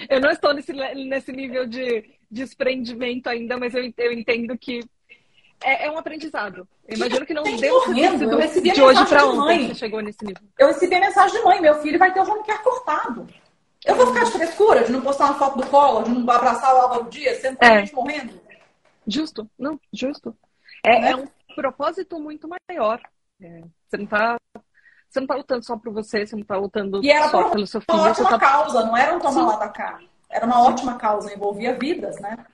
Speaker 2: Eu não estou nesse, nesse nível de desprendimento ainda, mas eu, eu entendo que é, é um aprendizado. Eu imagino que não deu
Speaker 3: recebi
Speaker 2: de hoje para ontem você chegou nesse nível.
Speaker 3: Eu recebi a mensagem de mãe, meu filho vai ter o home care cortado. Eu vou ficar de frescura de não postar uma foto do colo, de não abraçar o Álvaro Dias, sendo que é. gente morrendo.
Speaker 2: Justo, não, justo. É, né? é um propósito muito maior. É, você não tá você não tá lutando só por você, você não tá lutando
Speaker 3: e era
Speaker 2: só pelo seu filho.
Speaker 3: Uma ótima
Speaker 2: tá...
Speaker 3: causa, não era um toma lá da cá. Era uma ótima causa, envolvia vidas, né?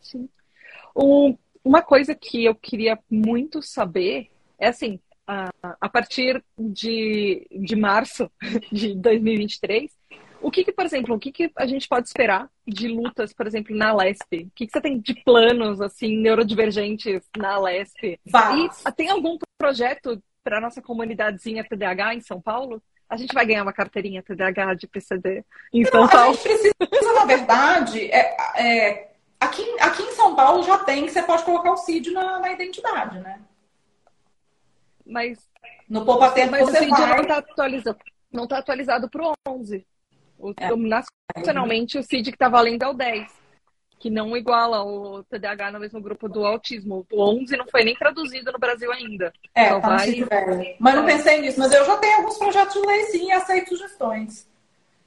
Speaker 2: Sim. O, uma coisa que eu queria muito saber é assim, a, a partir de, de março de 2023, o que, que, por exemplo, o que, que a gente pode esperar de lutas, por exemplo, na Lesp? O que, que você tem de planos, assim, neurodivergentes na Lesp? E tem algum projeto para nossa comunidadezinha TDAH em São Paulo? A gente vai ganhar uma carteirinha TDAH de PCD em Não, São Paulo?
Speaker 3: A gente precisa, na verdade, é, é Aqui, aqui em São Paulo já tem que você pode colocar o CID na, na identidade, né?
Speaker 2: Mas.
Speaker 3: No Poupa Tempo
Speaker 2: mas
Speaker 3: você
Speaker 2: o CID vai... não está atualizado. Não está atualizado para o 11. O, é. Nacionalmente, o CID que está valendo é o 10 que não iguala o TDAH no mesmo grupo do autismo. O 11 não foi nem traduzido no Brasil ainda.
Speaker 3: É, tá vai... Mas não é. pensei nisso. Mas eu já tenho alguns projetos de lei, sim, e aceito sugestões.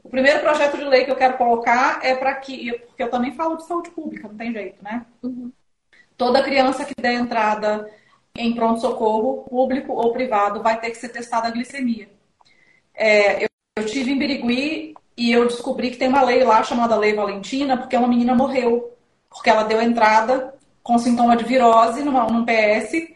Speaker 3: O primeiro projeto de lei que eu quero colocar é para que, porque eu também falo de saúde pública, não tem jeito, né? Uhum. Toda criança que der entrada em pronto-socorro, público ou privado, vai ter que ser testada a glicemia. É, eu, eu tive em Birigui e eu descobri que tem uma lei lá chamada Lei Valentina, porque uma menina morreu, porque ela deu entrada com sintoma de virose numa, num PS,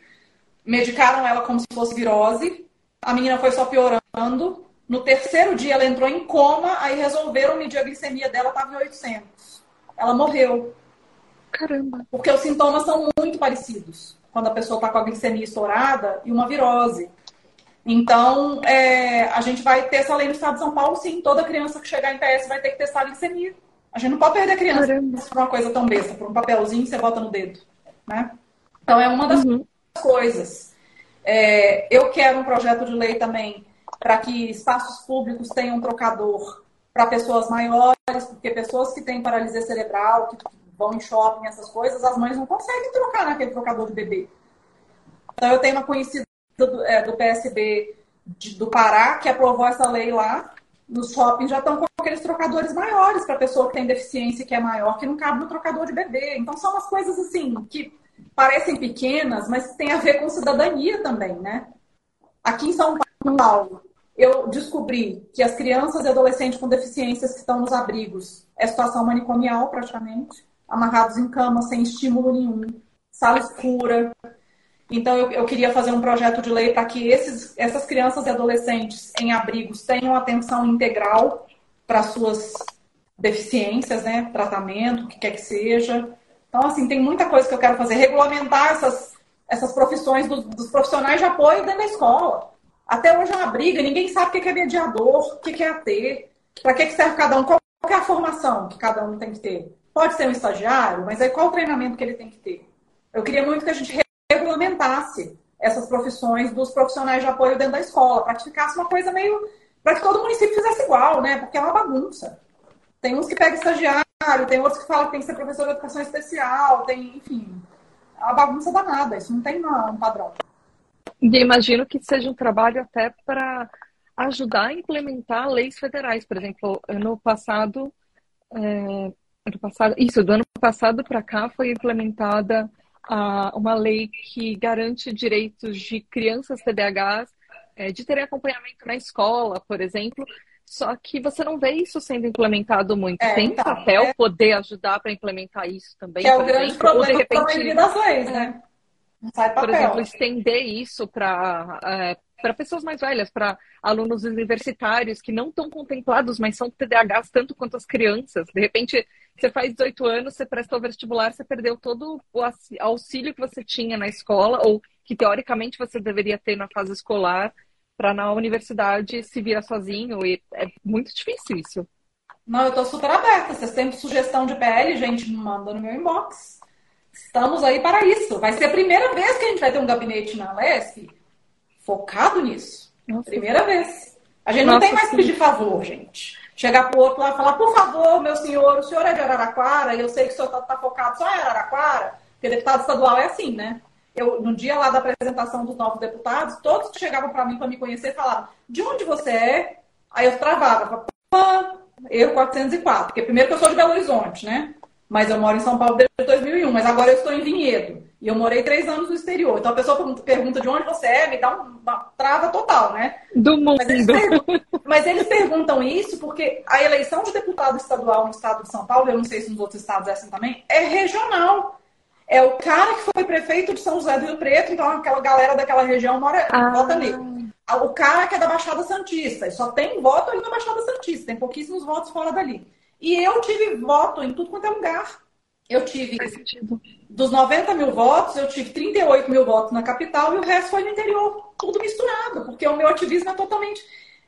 Speaker 3: medicaram ela como se fosse virose, a menina foi só piorando, no terceiro dia ela entrou em coma, aí resolveram medir a glicemia dela, estava em 800. Ela morreu.
Speaker 2: Caramba.
Speaker 3: Porque os sintomas são muito parecidos. Quando a pessoa está com a glicemia estourada e uma virose. Então, é, a gente vai ter essa lei no estado de São Paulo, sim. Toda criança que chegar em PS vai ter que testar a glicemia. A gente não pode perder a criança Caramba. por uma coisa tão besta, por um papelzinho que você bota no dedo. Né? Então, é uma das uhum. coisas. É, eu quero um projeto de lei também para que espaços públicos tenham um trocador para pessoas maiores, porque pessoas que têm paralisia cerebral, que vão em shopping, essas coisas, as mães não conseguem trocar naquele trocador de bebê. Então, eu tenho uma conhecida do, é, do PSB de, do Pará que aprovou essa lei lá. Nos shoppings já estão com aqueles trocadores maiores para pessoa que tem deficiência que é maior, que não cabe no trocador de bebê. Então, são umas coisas assim que parecem pequenas, mas tem a ver com cidadania também, né? Aqui em São Paulo, eu descobri que as crianças e adolescentes com deficiências que estão nos abrigos é situação manicomial praticamente, amarrados em cama sem estímulo nenhum, sala escura. Então, eu, eu queria fazer um projeto de lei para que esses, essas crianças e adolescentes em abrigos tenham atenção integral para suas deficiências, né? Tratamento, o que quer que seja. Então, assim, tem muita coisa que eu quero fazer. Regulamentar essas, essas profissões dos, dos profissionais de apoio dentro da escola. Até hoje é uma briga, ninguém sabe o que é mediador, o que é AT, para que serve cada um, qual é a formação que cada um tem que ter. Pode ser um estagiário, mas aí qual o treinamento que ele tem que ter? Eu queria muito que a gente regulamentasse essas profissões dos profissionais de apoio dentro da escola, para que ficasse uma coisa meio. para que todo município fizesse igual, né? Porque é uma bagunça. Tem uns que pegam estagiário, tem outros que falam que tem que ser professor de educação especial, tem, enfim. É uma bagunça danada, isso não tem um padrão.
Speaker 2: E imagino que seja um trabalho até para ajudar a implementar leis federais. Por exemplo, ano passado, é, ano passado, isso, do ano passado para cá foi implementada uma lei que garante direitos de crianças TDAHs é, de terem acompanhamento na escola, por exemplo. Só que você não vê isso sendo implementado muito. É, Tem então, papel é... poder ajudar para implementar isso também?
Speaker 3: Que é o grande exemplo, problema de repente, das leis, né?
Speaker 2: Não sai papel. Por exemplo, estender isso para é, para pessoas mais velhas, para alunos universitários que não estão contemplados, mas são TDAHs tanto quanto as crianças. De repente, você faz 18 anos, você presta o vestibular, você perdeu todo o auxílio que você tinha na escola, ou que teoricamente você deveria ter na fase escolar, para na universidade se virar sozinho. E é muito difícil isso.
Speaker 3: Não, eu estou super aberta. Vocês têm sugestão de PL, gente, manda no meu inbox. Estamos aí para isso. Vai ser a primeira vez que a gente vai ter um gabinete na LESP focado nisso. Nossa. Primeira vez. A gente não Nossa, tem mais que pedir favor, gente. Chegar pro outro lá e falar, por favor, meu senhor, o senhor é de Araraquara, e eu sei que o senhor está tá focado só em Araraquara, porque deputado estadual é assim, né? Eu, no dia lá da apresentação dos novos deputados, todos que chegavam para mim para me conhecer falavam, de onde você é? Aí eu travava, erro 404, porque primeiro que eu sou de Belo Horizonte, né? Mas eu moro em São Paulo desde 2001, mas agora eu estou em Vinhedo. E eu morei três anos no exterior. Então a pessoa pergunta de onde você é, me dá uma trava total, né?
Speaker 2: Do mundo.
Speaker 3: Mas eles, mas eles perguntam isso porque a eleição de deputado estadual no estado de São Paulo, eu não sei se nos outros estados é assim também, é regional. É o cara que foi prefeito de São José do Rio Preto, então aquela galera daquela região mora, ah. vota nele. O cara que é da Baixada Santista, e só tem voto ali na Baixada Santista, tem pouquíssimos votos fora dali. E eu tive voto em tudo quanto é lugar. Eu tive, dos 90 mil votos, eu tive 38 mil votos na capital e o resto foi no interior, tudo misturado, porque o meu ativismo é totalmente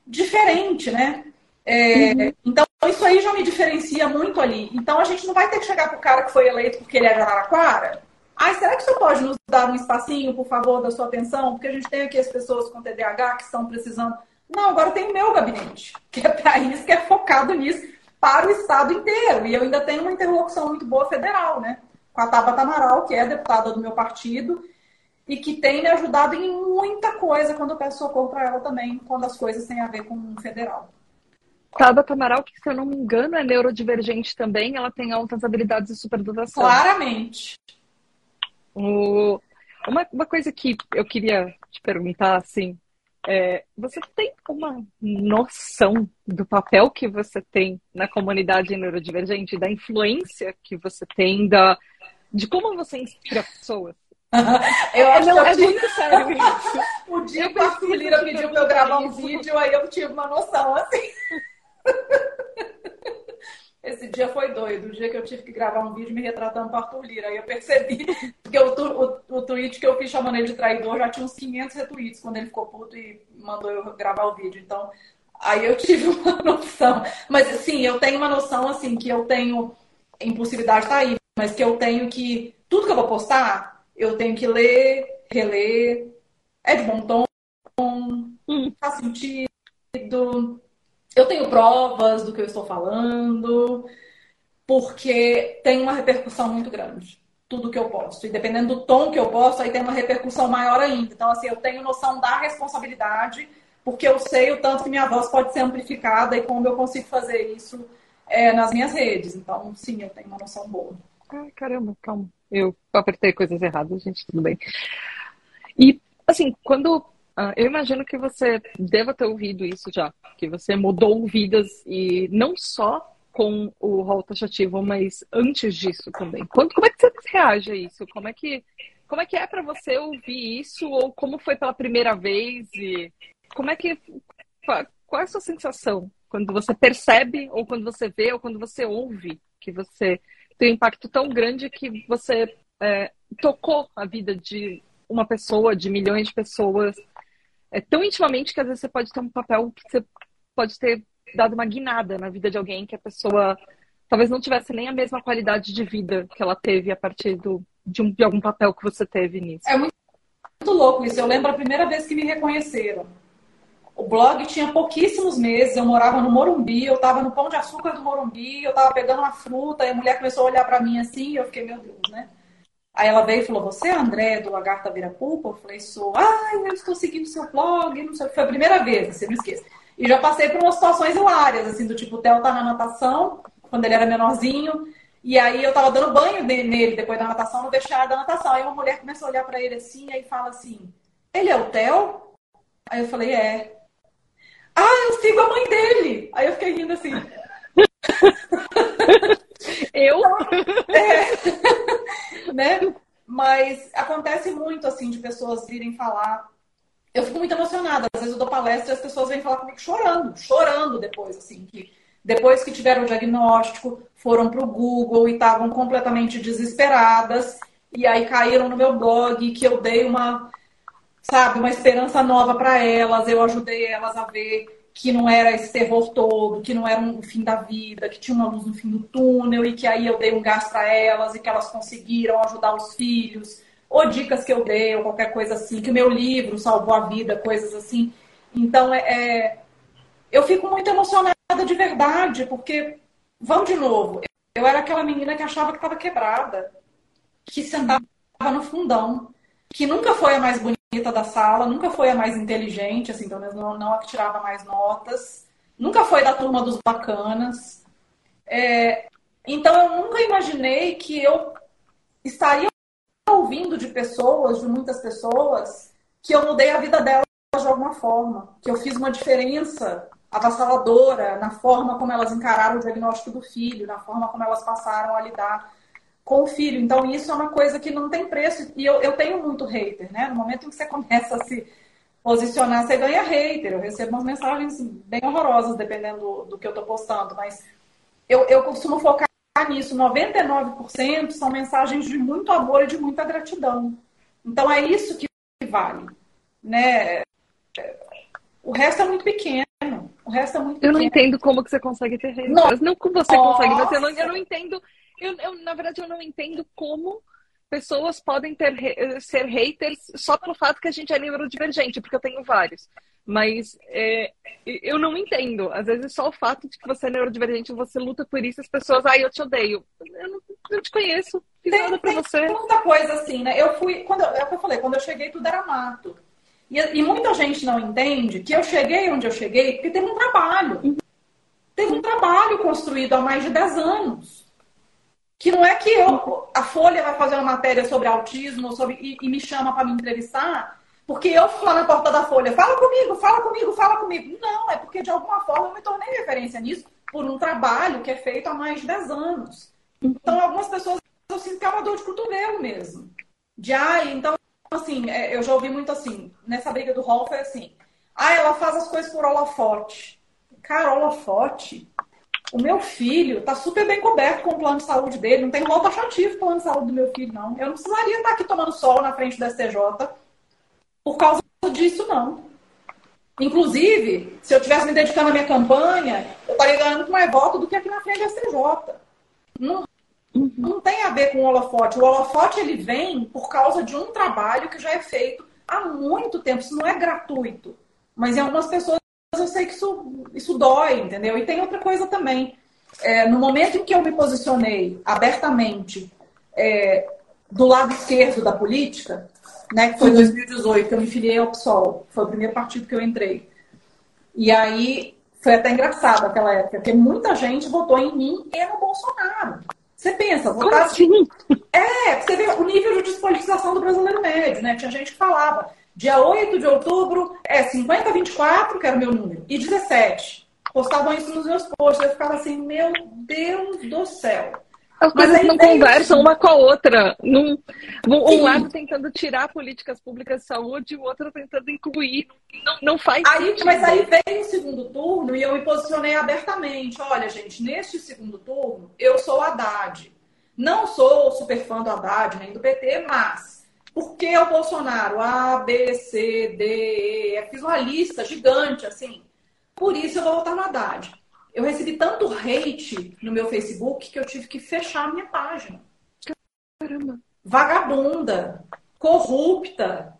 Speaker 3: diferente, né? É, uhum. Então, isso aí já me diferencia muito ali. Então, a gente não vai ter que chegar pro cara que foi eleito porque ele é de Araraquara. Ai, será que você pode nos dar um espacinho, por favor, da sua atenção? Porque a gente tem aqui as pessoas com TDAH que estão precisando. Não, agora tem o meu gabinete, que é para isso, que é focado nisso para o Estado inteiro. E eu ainda tenho uma interlocução muito boa federal, né? Com a Tabata Amaral, que é deputada do meu partido, e que tem me ajudado em muita coisa quando eu peço socorro para ela também, quando as coisas têm a ver com o federal.
Speaker 2: Tabata Amaral, que se eu não me engano é neurodivergente também, ela tem altas habilidades de superdotação.
Speaker 3: Claramente.
Speaker 2: O... Uma, uma coisa que eu queria te perguntar, assim, é, você tem uma noção do papel que você tem na comunidade neurodivergente, da influência que você tem, da, de como você inspira pessoas?
Speaker 3: Eu acho não, que eu é tive... muito sério isso. o dia que a Lira pediu para eu gravar um vídeo, aí eu tive uma noção assim. Esse dia foi doido, o dia que eu tive que gravar um vídeo me retratando para Arthur Lira. Aí eu percebi, porque o, o, o tweet que eu fiz chamando ele de traidor já tinha uns 500 retweets quando ele ficou puto e mandou eu gravar o vídeo. Então, aí eu tive uma noção. Mas, sim, eu tenho uma noção, assim, que eu tenho. Impulsividade tá aí, mas que eu tenho que. Tudo que eu vou postar, eu tenho que ler, reler. É de bom tom, faz sentido eu tenho provas do que eu estou falando, porque tem uma repercussão muito grande. Tudo que eu posto. E dependendo do tom que eu posto, aí tem uma repercussão maior ainda. Então, assim, eu tenho noção da responsabilidade, porque eu sei o tanto que minha voz pode ser amplificada e como eu consigo fazer isso é, nas minhas redes. Então, sim, eu tenho uma noção boa.
Speaker 2: Ai, caramba, calma. Eu apertei coisas erradas, gente, tudo bem. E, assim, quando Uh, eu imagino que você deva ter ouvido isso já, que você mudou vidas e não só com o rol taxativo, mas antes disso também. Como, como é que você reage a isso? Como é que, como é, que é para você ouvir isso? Ou como foi pela primeira vez? E como é que. Qual é a sua sensação quando você percebe, ou quando você vê, ou quando você ouve que você tem um impacto tão grande que você é, tocou a vida de uma pessoa, de milhões de pessoas, é, tão intimamente que às vezes você pode ter um papel que você pode ter dado uma guinada na vida de alguém que a pessoa talvez não tivesse nem a mesma qualidade de vida que ela teve a partir do, de, um, de algum papel que você teve nisso.
Speaker 3: É muito, muito louco isso. Eu lembro a primeira vez que me reconheceram. O blog tinha pouquíssimos meses, eu morava no Morumbi, eu estava no Pão de Açúcar do Morumbi, eu estava pegando uma fruta, e a mulher começou a olhar para mim assim, e eu fiquei, meu Deus, né? Aí ela veio e falou, você é André do Lagarta Virapupa? Eu falei, sou. Ah, eu estou seguindo seu blog, não sei. Foi a primeira vez, você não esqueça. E já passei por umas situações hilárias, assim, do tipo, o Theo tá na natação, quando ele era menorzinho, e aí eu tava dando banho nele depois da natação, no vestiário da natação. Aí uma mulher começou a olhar para ele assim, aí fala assim, ele é o Theo? Aí eu falei, é. Ah, eu sigo a mãe dele! Aí eu fiquei rindo assim.
Speaker 2: eu?
Speaker 3: É, né? Mas acontece muito, assim, de pessoas virem falar eu fico muito emocionada. Às vezes eu dou palestra e as pessoas vêm falar comigo chorando, chorando depois, assim, que depois que tiveram o diagnóstico, foram para o Google e estavam completamente desesperadas, e aí caíram no meu blog, que eu dei uma, sabe, uma esperança nova para elas, eu ajudei elas a ver que não era esse terror todo, que não era um fim da vida, que tinha uma luz no fim do túnel, e que aí eu dei um gás para elas e que elas conseguiram ajudar os filhos ou dicas que eu dei, ou qualquer coisa assim, que o meu livro salvou a vida, coisas assim. Então, é, é eu fico muito emocionada de verdade, porque, vamos de novo, eu era aquela menina que achava que estava quebrada, que sentava no fundão, que nunca foi a mais bonita da sala, nunca foi a mais inteligente, assim, pelo menos não, não a que tirava mais notas, nunca foi da turma dos bacanas. É, então, eu nunca imaginei que eu estaria ouvindo de pessoas, de muitas pessoas, que eu mudei a vida delas de alguma forma, que eu fiz uma diferença avassaladora na forma como elas encararam o diagnóstico do filho, na forma como elas passaram a lidar com o filho. Então, isso é uma coisa que não tem preço. E eu, eu tenho muito hater, né? No momento em que você começa a se posicionar, você ganha hater. Eu recebo umas mensagens bem horrorosas, dependendo do, do que eu estou postando. Mas eu, eu costumo focar nisso, 99% são mensagens de muito amor e de muita gratidão. Então é isso que vale, né? O resto é muito pequeno. O resto é muito
Speaker 2: pequeno. Eu não entendo como que você consegue ter haters. Não, não como você Nossa. consegue, mas eu não, eu não entendo. Eu, eu, na verdade, eu não entendo como pessoas podem ter, ser haters só pelo fato que a gente é neurodivergente, porque eu tenho vários. Mas é, eu não entendo. Às vezes só o fato de que você é neurodivergente, você luta por isso, as pessoas, ai, eu te odeio. Eu não, não te conheço, fiz tem, nada pra
Speaker 3: tem
Speaker 2: você.
Speaker 3: muita coisa assim, né? Eu fui, quando eu, é o que eu falei, quando eu cheguei tudo era mato. E, e, muita gente não entende que eu cheguei onde eu cheguei porque teve um trabalho. Uhum. Teve um trabalho construído há mais de 10 anos. Que não é que eu, a Folha vai fazer uma matéria sobre autismo sobre, e, e me chama para me entrevistar porque eu fui lá na porta da Folha, fala comigo, fala comigo, fala comigo. Não, é porque de alguma forma eu me tornei referência nisso por um trabalho que é feito há mais de 10 anos. Então, algumas pessoas eu sinto que é uma dor de cotovelo mesmo. De, ai, então, assim, é, eu já ouvi muito assim, nessa briga do Hall foi assim, ah, ela faz as coisas por holofote. Cara, holofote? O meu filho tá super bem coberto com o plano de saúde dele, não tem rol taxativo plano de saúde do meu filho, não. Eu não precisaria estar aqui tomando sol na frente do STJ por causa disso, não. Inclusive, se eu tivesse me dedicando à minha campanha, eu estaria ganhando muito mais voto do que aqui na frente da STJ. Não, não tem a ver com o holofote. O holofote ele vem por causa de um trabalho que já é feito há muito tempo. Isso não é gratuito. Mas em algumas pessoas eu sei que isso, isso dói, entendeu? E tem outra coisa também. É, no momento em que eu me posicionei abertamente é, do lado esquerdo da política, né, que foi em 2018, que eu me filiei ao PSOL, foi o primeiro partido que eu entrei. E aí foi até engraçado aquela época, porque muita gente votou em mim e no Bolsonaro. Você pensa, votar
Speaker 2: assim?
Speaker 3: É, você vê o nível de despolitização do brasileiro médio, né? Tinha gente que falava, dia 8 de outubro é 50-24, que era o meu número, e 17. postavam isso nos meus posts. Eu ficava assim, meu Deus do céu.
Speaker 2: As coisas não conversam uma com a outra. Num, um Sim. lado tentando tirar políticas públicas de saúde o outro tentando incluir. Não, não faz
Speaker 3: aí, sentido. Mas aí vem o segundo turno e eu me posicionei abertamente. Olha, gente, neste segundo turno, eu sou Haddad. Não sou super fã do Haddad nem do PT, mas por que o Bolsonaro? A, B, C, D, E. Fiz uma lista gigante, assim. Por isso eu vou votar no Haddad. Eu recebi tanto hate no meu Facebook que eu tive que fechar a minha página.
Speaker 2: Caramba.
Speaker 3: Vagabunda, corrupta,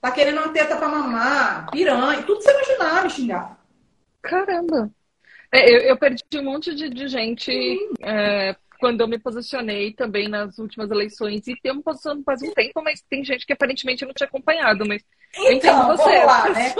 Speaker 3: tá querendo uma teta pra mamar, piranha, tudo você imaginar me xingar.
Speaker 2: Caramba. É, eu, eu, perdi um monte de, de gente é, quando eu me posicionei também nas últimas eleições. E tem uma posição faz um tempo, mas tem gente que aparentemente não tinha acompanhado. Mas
Speaker 3: então, você, lá, né?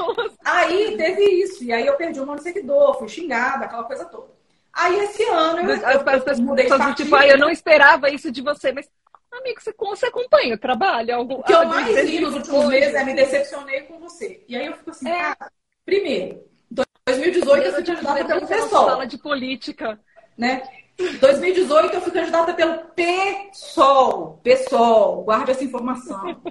Speaker 3: Aí teve isso. E aí eu perdi um monte de seguidor, fui xingada, aquela coisa toda. Aí esse ano eu,
Speaker 2: as, eu, as, eu mudei de partido. Tipo, ah, eu não esperava isso de você, mas amigo, você, você acompanha o trabalho?
Speaker 3: Algo, o que eu mais vi nos últimos meses é me decepcionei com você. E aí eu fico assim, é. cara, primeiro, 2018 eu fui candidata pelo PSOL.
Speaker 2: Fala de política.
Speaker 3: Né? 2018 eu fui candidata pelo PSOL. PSOL, guarde essa informação.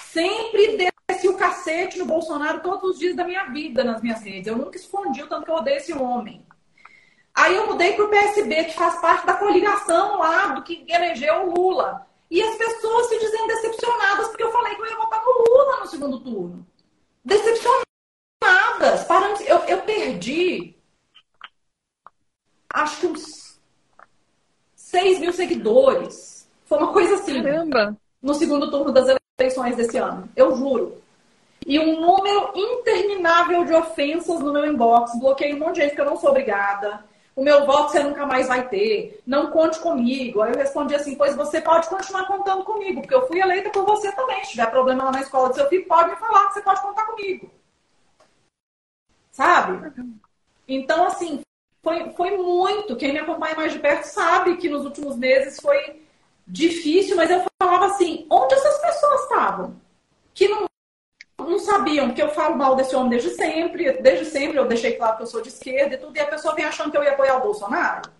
Speaker 3: Sempre desci o cacete no Bolsonaro todos os dias da minha vida nas minhas redes. Eu nunca escondi o tanto que eu odeio esse homem. Aí eu mudei para o PSB, que faz parte da coligação lá do que elegeu o Lula. E as pessoas se dizem decepcionadas porque eu falei que eu ia votar no Lula no segundo turno. Decepcionadas. Eu, eu perdi acho que uns 6 mil seguidores. Foi uma coisa assim.
Speaker 2: Caramba!
Speaker 3: No segundo turno das eleições desse ano. Eu juro. E um número interminável de ofensas no meu inbox. Bloqueei um monte de gente que eu não sou obrigada. O meu voto você nunca mais vai ter. Não conte comigo. Aí eu respondi assim: pois você pode continuar contando comigo, porque eu fui eleita por você também. Se tiver problema lá na escola do seu filho, pode me falar que você pode contar comigo. Sabe? Então, assim, foi, foi muito. Quem me acompanha mais de perto sabe que nos últimos meses foi difícil, mas eu falava assim: onde essas pessoas estavam? Que não, não sabiam que eu falo mal desse homem desde sempre, desde sempre eu deixei claro que eu sou de esquerda e tudo, e a pessoa vem achando que eu ia apoiar o Bolsonaro.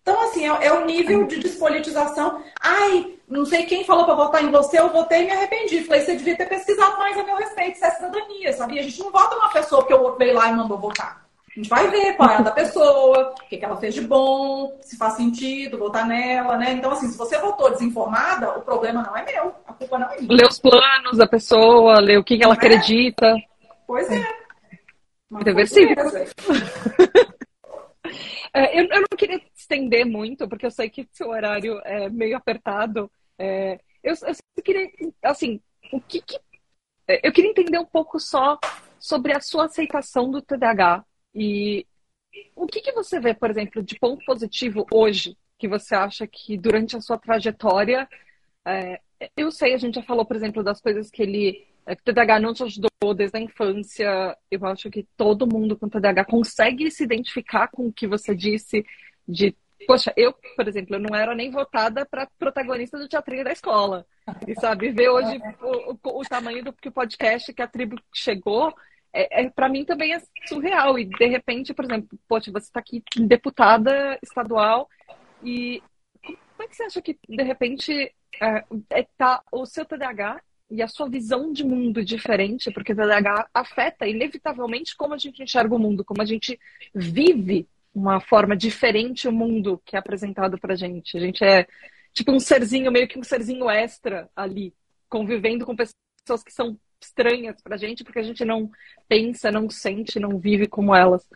Speaker 3: Então, assim, é, é o nível de despolitização. Ai, não sei quem falou para votar em você, eu votei e me arrependi. Falei, você devia ter pesquisado mais a meu respeito, isso é cidadania, sabia? A gente não vota numa pessoa que outro veio lá e mandou votar. A gente vai ver qual é a da pessoa, o que, que ela fez de bom, se faz sentido votar nela, né? Então, assim, se você votou desinformada, o problema não é meu, a culpa não é minha.
Speaker 2: Ler os planos da pessoa, ler o que, que ela é? acredita.
Speaker 3: Pois é.
Speaker 2: Reversível. é, eu, eu não queria estender muito, porque eu sei que seu horário é meio apertado. É, eu, eu queria, assim, o que, que é, eu queria entender um pouco só sobre a sua aceitação do TDAH e o que, que você vê, por exemplo, de ponto positivo hoje, que você acha que durante a sua trajetória, é, eu sei, a gente já falou, por exemplo, das coisas que ele, é, que o TDAH não te ajudou desde a infância, eu acho que todo mundo com TDAH consegue se identificar com o que você disse de Poxa, eu, por exemplo, eu não era nem votada para protagonista do teatrinho da escola. E sabe, ver hoje o, o, o tamanho do que o podcast que a tribo chegou, é, é para mim também é surreal. E de repente, por exemplo, poxa, você está aqui deputada estadual e como é que você acha que de repente é, é, tá o seu TDAH e a sua visão de mundo diferente, porque o TDAH afeta inevitavelmente como a gente enxerga o mundo, como a gente vive uma forma diferente o mundo que é apresentado pra gente. A gente é tipo um serzinho, meio que um serzinho extra ali, convivendo com pessoas que são estranhas pra gente, porque a gente não pensa, não sente, não vive como elas.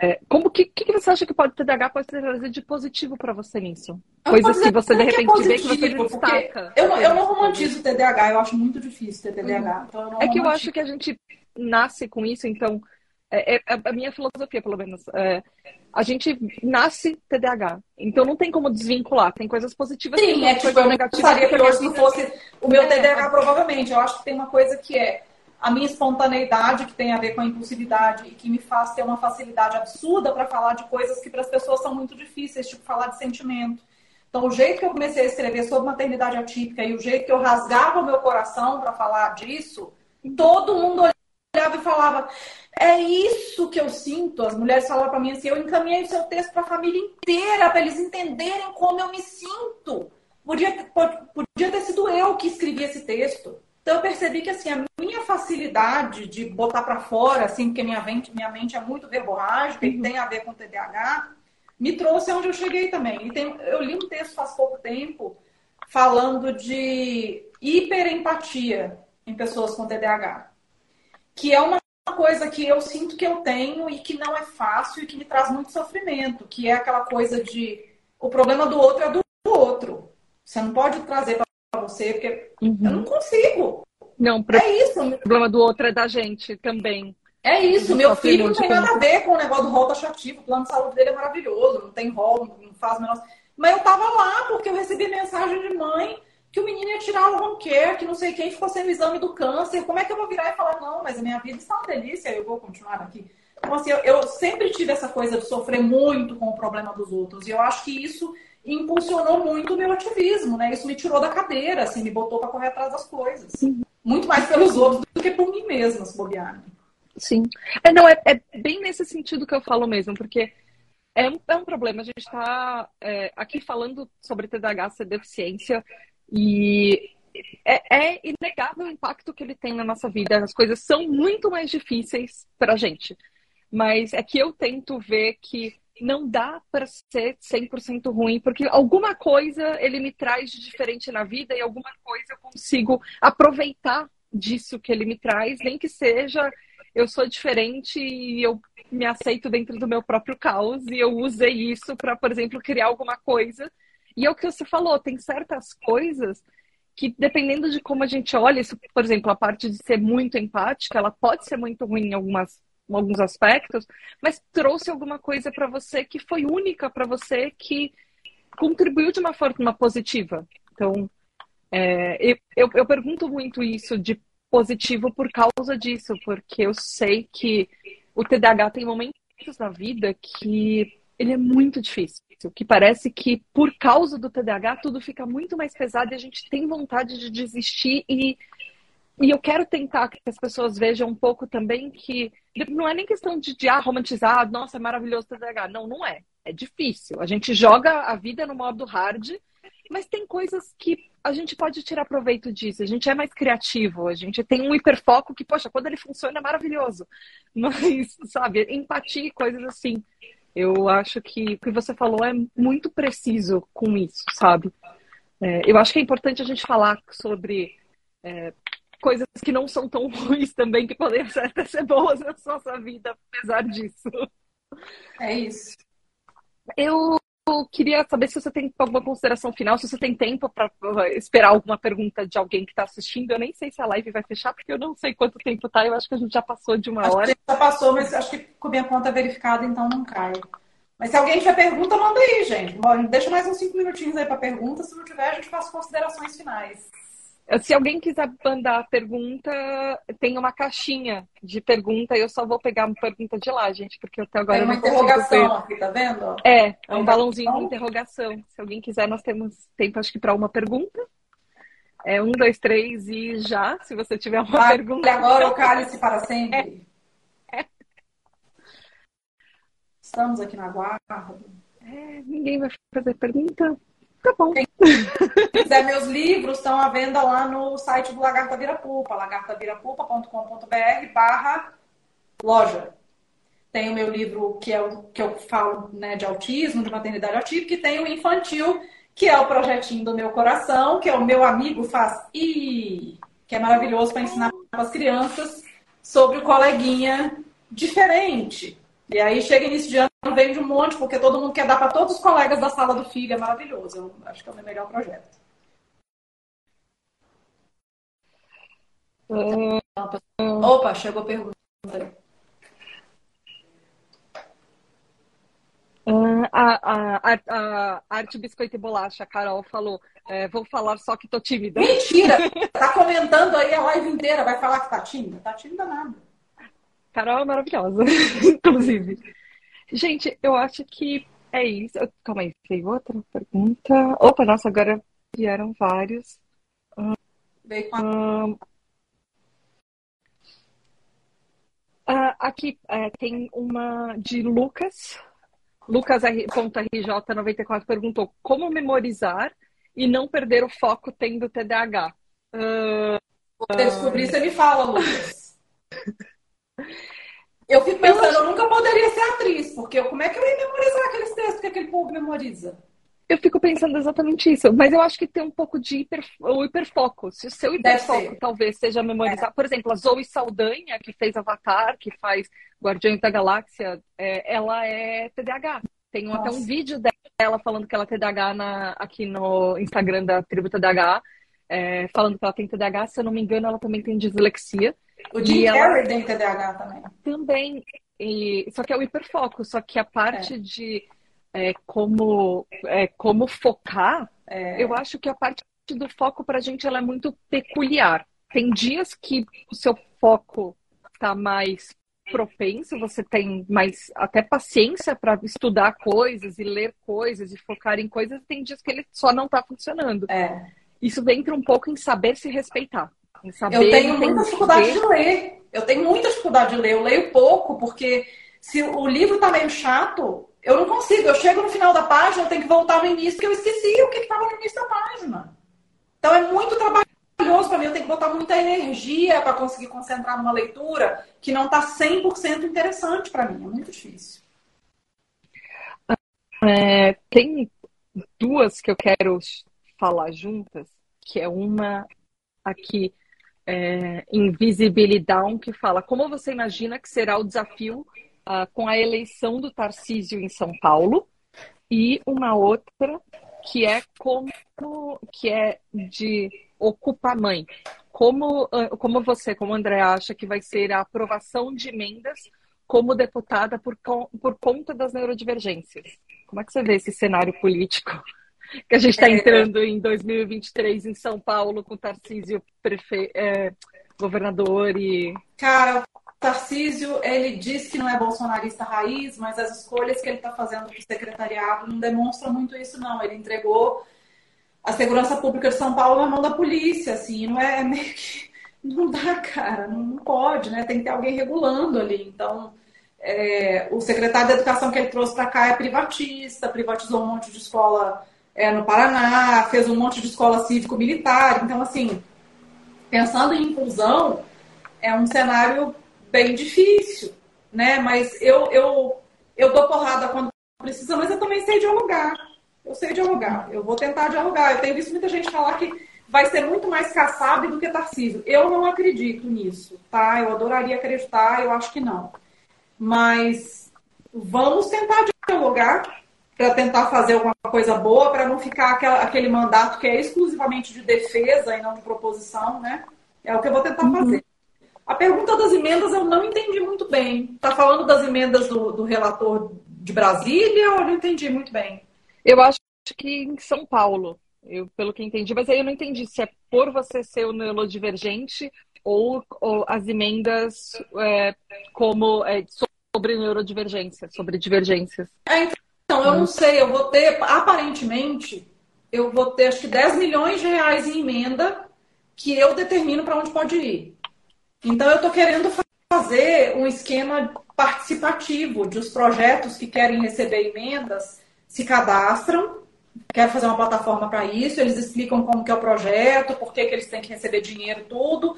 Speaker 2: É, como que, que você acha que pode TDAH pode trazer de positivo para você nisso? Coisas que você de repente que é vê que você destaca.
Speaker 3: Eu, eu não romantizo o TDAH, eu acho muito difícil ter TDAH. Uhum.
Speaker 2: Então é que eu acho que a gente nasce com isso, então é, é, a minha filosofia, pelo menos. É, a gente nasce TDAH. Então não tem como desvincular. Tem coisas positivas
Speaker 3: Sim, é tipo, eu gostaria que hoje não fosse o meu TDAH, é. provavelmente. Eu acho que tem uma coisa que é a minha espontaneidade, que tem a ver com a impulsividade e que me faz ter uma facilidade absurda para falar de coisas que para as pessoas são muito difíceis, tipo falar de sentimento. Então, o jeito que eu comecei a escrever sobre maternidade atípica e o jeito que eu rasgava o meu coração para falar disso, todo mundo olhava e falava: é isso que eu sinto. As mulheres falaram para mim assim: eu encaminhei o seu texto para a família inteira, para eles entenderem como eu me sinto. Podia, podia ter sido eu que escrevi esse texto. Então eu percebi que assim, a minha facilidade de botar para fora, assim, porque minha mente, minha mente é muito verborrágica uhum. e tem a ver com TDAH, me trouxe onde eu cheguei também. Tem, eu li um texto faz pouco tempo falando de hiperempatia em pessoas com TDAH, que é uma coisa que eu sinto que eu tenho e que não é fácil e que me traz muito sofrimento, que é aquela coisa de o problema do outro é do outro. Você não pode trazer para você, porque uhum. eu não consigo.
Speaker 2: Não, pro... é isso. O problema do outro é da gente também.
Speaker 3: É isso, meu filho não tem nada a ver com o negócio do rol taxativo. O plano de saúde dele é maravilhoso, não tem rol, não faz o menor. Mas eu tava lá porque eu recebi mensagem de mãe que o menino ia tirar o home care, que não sei quem ficou sem o exame do câncer. Como é que eu vou virar e falar, não, mas a minha vida está uma delícia, eu vou continuar aqui? Então, assim, eu, eu sempre tive essa coisa de sofrer muito com o problema dos outros. E eu acho que isso impulsionou muito o meu ativismo, né? Isso me tirou da cadeira, assim, me botou para correr atrás das coisas. Muito mais pelos outros do que por mim mesma, se bobear.
Speaker 2: Sim. É, não, é, é, bem nesse sentido que eu falo mesmo, porque é um, é um problema. A gente está é, aqui falando sobre TDAH ser deficiência e é, é, inegável o impacto que ele tem na nossa vida. As coisas são muito mais difíceis para a gente. Mas é que eu tento ver que não dá para ser 100% ruim, porque alguma coisa ele me traz de diferente na vida e alguma coisa eu consigo aproveitar disso que ele me traz, nem que seja eu sou diferente e eu me aceito dentro do meu próprio caos e eu usei isso para, por exemplo, criar alguma coisa. E é o que você falou, tem certas coisas que dependendo de como a gente olha, isso, por exemplo, a parte de ser muito empática, ela pode ser muito ruim em algumas alguns aspectos, mas trouxe alguma coisa para você que foi única para você, que contribuiu de uma forma positiva. Então, é, eu, eu, pergunto muito isso de positivo por causa disso, porque eu sei que o TDAH tem momentos na vida que ele é muito difícil, que parece que por causa do TDAH tudo fica muito mais pesado e a gente tem vontade de desistir e e eu quero tentar que as pessoas vejam um pouco também que não é nem questão de, de ah, romantizar, nossa, é maravilhoso o TDAH. Não, não é. É difícil. A gente joga a vida no modo hard mas tem coisas que a gente pode tirar proveito disso. A gente é mais criativo, a gente tem um hiperfoco que, poxa, quando ele funciona é maravilhoso. Mas, sabe, empatia e coisas assim. Eu acho que o que você falou é muito preciso com isso, sabe? É, eu acho que é importante a gente falar sobre é, coisas que não são tão ruins também, que podem até ser boas na nossa vida, apesar disso.
Speaker 3: É isso.
Speaker 2: Eu queria saber se você tem alguma consideração final, se você tem tempo para esperar alguma pergunta de alguém que está assistindo. Eu nem sei se a live vai fechar, porque eu não sei quanto tempo tá. Eu acho que a gente já passou de uma
Speaker 3: acho
Speaker 2: hora.
Speaker 3: já passou, mas acho que com minha conta verificada, então não cai. Mas se alguém tiver pergunta, manda aí, gente. Deixa mais uns cinco minutinhos aí para pergunta. Se não tiver, a gente faz considerações finais.
Speaker 2: Se alguém quiser mandar pergunta, tem uma caixinha de pergunta e eu só vou pegar uma pergunta de lá, gente, porque até agora.
Speaker 3: Tem uma interrogação aqui, tá vendo?
Speaker 2: É, é um balãozinho de interrogação. Se alguém quiser, nós temos tempo, acho que, para uma pergunta. É um, dois, três e já, se você tiver uma
Speaker 3: ah,
Speaker 2: pergunta.
Speaker 3: agora o cálice para sempre. É. Estamos aqui na guarda.
Speaker 2: É, ninguém vai fazer pergunta. Tá bom. Quem
Speaker 3: quiser meus livros, estão à venda lá no site do Lagarta Virapupa, lagartavirapupa.com.br barra loja. Tem o meu livro que é o que eu falo né, de autismo, de maternidade atípica, e tem o infantil, que é o projetinho do meu coração, que é o meu amigo faz e que é maravilhoso para ensinar para as crianças sobre o coleguinha diferente. E aí chega início de ano, vem de um monte, porque todo mundo quer dar para todos os colegas da sala do FIG, é maravilhoso. Eu acho que é o meu melhor projeto. Hum. Opa, chegou a pergunta.
Speaker 2: Hum, a, a, a, arte biscoito e bolacha, a Carol falou, é, vou falar só que tô tímida.
Speaker 3: Mentira! tá comentando aí a live inteira, vai falar que tá tímida? Tá tímida nada.
Speaker 2: Carol é maravilhosa, inclusive. Gente, eu acho que é isso. Calma aí, tem outra pergunta. Opa, nossa, agora vieram vários. Veio com a... Uh, aqui uh, tem uma de Lucas. Lucas.rj94 perguntou como memorizar e não perder o foco tendo TDAH.
Speaker 3: Uh, você descobrir, você me fala, Lucas. Eu fico pensando, eu, eu nunca poderia ser atriz, porque eu, como é que eu ia memorizar aqueles textos que aquele povo memoriza?
Speaker 2: Eu fico pensando exatamente isso, mas eu acho que tem um pouco de hiper, o hiperfoco. Se o seu hiperfoco talvez seja memorizar, é. por exemplo, a Zoe Saldanha, que fez Avatar, que faz Guardiões da Galáxia, é, ela é TDAH. Tem até um vídeo dela falando que ela é TDAH na, aqui no Instagram da Tribo TDAH, é, falando que ela tem TDAH. Se eu não me engano, ela também tem dislexia.
Speaker 3: O Jim Carrey tem TDAH também.
Speaker 2: Também. E, só que é o hiperfoco, só que a parte é. de é, como, é, como focar, é. eu acho que a parte do foco para a gente ela é muito peculiar. Tem dias que o seu foco está mais propenso, você tem mais até paciência para estudar coisas e ler coisas e focar em coisas, tem dias que ele só não está funcionando.
Speaker 3: É.
Speaker 2: Isso entra um pouco em saber se respeitar.
Speaker 3: Eu tenho muita dificuldade de ler. Eu tenho muita dificuldade de ler. Eu leio pouco, porque se o livro está meio chato, eu não consigo. Eu chego no final da página, eu tenho que voltar no início, porque eu esqueci o que estava no início da página. Então é muito trabalhoso para mim. Eu tenho que botar muita energia para conseguir concentrar numa leitura que não está 100% interessante para mim. É muito difícil.
Speaker 2: É, tem duas que eu quero falar juntas, que é uma aqui é, Invisibilidade, que fala como você imagina que será o desafio uh, com a eleição do Tarcísio em São Paulo e uma outra que é como que é de ocupa mãe. Como, ah, como você, como André, acha que vai ser a aprovação de emendas como deputada por, por conta das neurodivergências? Como é que você vê esse cenário político? Que a gente está é. entrando em 2023 em São Paulo com Tarcísio prefe... É, governador e.
Speaker 3: Cara, Tarcísio, ele diz que não é bolsonarista raiz, mas as escolhas que ele está fazendo para o secretariado não demonstram muito isso, não. Ele entregou a segurança pública de São Paulo na mão da polícia, assim, não é, é meio que. Não dá, cara, não pode, né? Tem que ter alguém regulando ali. Então, é, o secretário da Educação que ele trouxe para cá é privatista, privatizou um monte de escola é, no Paraná, fez um monte de escola cívico-militar. Então, assim, pensando em inclusão, é um cenário bem difícil, né? Mas eu, eu, eu dou porrada quando precisa, mas eu também sei dialogar. Eu sei dialogar. Eu vou tentar dialogar. Eu tenho visto muita gente falar que vai ser muito mais Kassab do que Tarcísio. Eu não acredito nisso, tá? Eu adoraria acreditar, eu acho que não. Mas vamos tentar dialogar para tentar fazer alguma coisa boa, para não ficar aquela, aquele mandato que é exclusivamente de defesa e não de proposição, né? É o que eu vou tentar uhum. fazer. A pergunta das emendas eu não entendi muito bem. Está falando das emendas do, do, relator de Brasília ou eu não entendi muito bem?
Speaker 2: Eu acho que em São Paulo, eu, pelo que entendi, mas aí eu não entendi se é por você ser o neurodivergente ou, ou as emendas é, como é, sobre neurodivergência, sobre divergências.
Speaker 3: É, então, eu não sei, eu vou ter, aparentemente, eu vou ter acho que 10 milhões de reais em emenda que eu determino para onde pode ir. Então, eu estou querendo fazer um esquema participativo de os projetos que querem receber emendas se cadastram. Quero fazer uma plataforma para isso, eles explicam como que é o projeto, por que, que eles têm que receber dinheiro, tudo.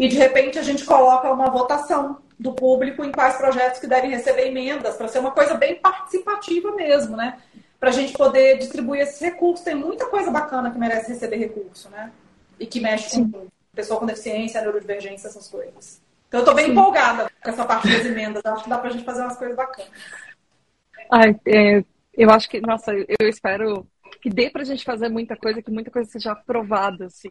Speaker 3: E de repente a gente coloca uma votação do público em quais projetos que devem receber emendas, para ser uma coisa bem participativa mesmo, né? Para a gente poder distribuir esses recursos. Tem muita coisa bacana que merece receber recurso, né? E que mexe Sim. com pessoa com deficiência, neurodivergência, essas coisas. Então eu estou bem Sim. empolgada com essa parte das emendas. Acho que dá para a gente fazer umas coisas bacanas.
Speaker 2: Ai, é, eu acho que, nossa, eu espero que dê para a gente fazer muita coisa, que muita coisa seja aprovada, assim.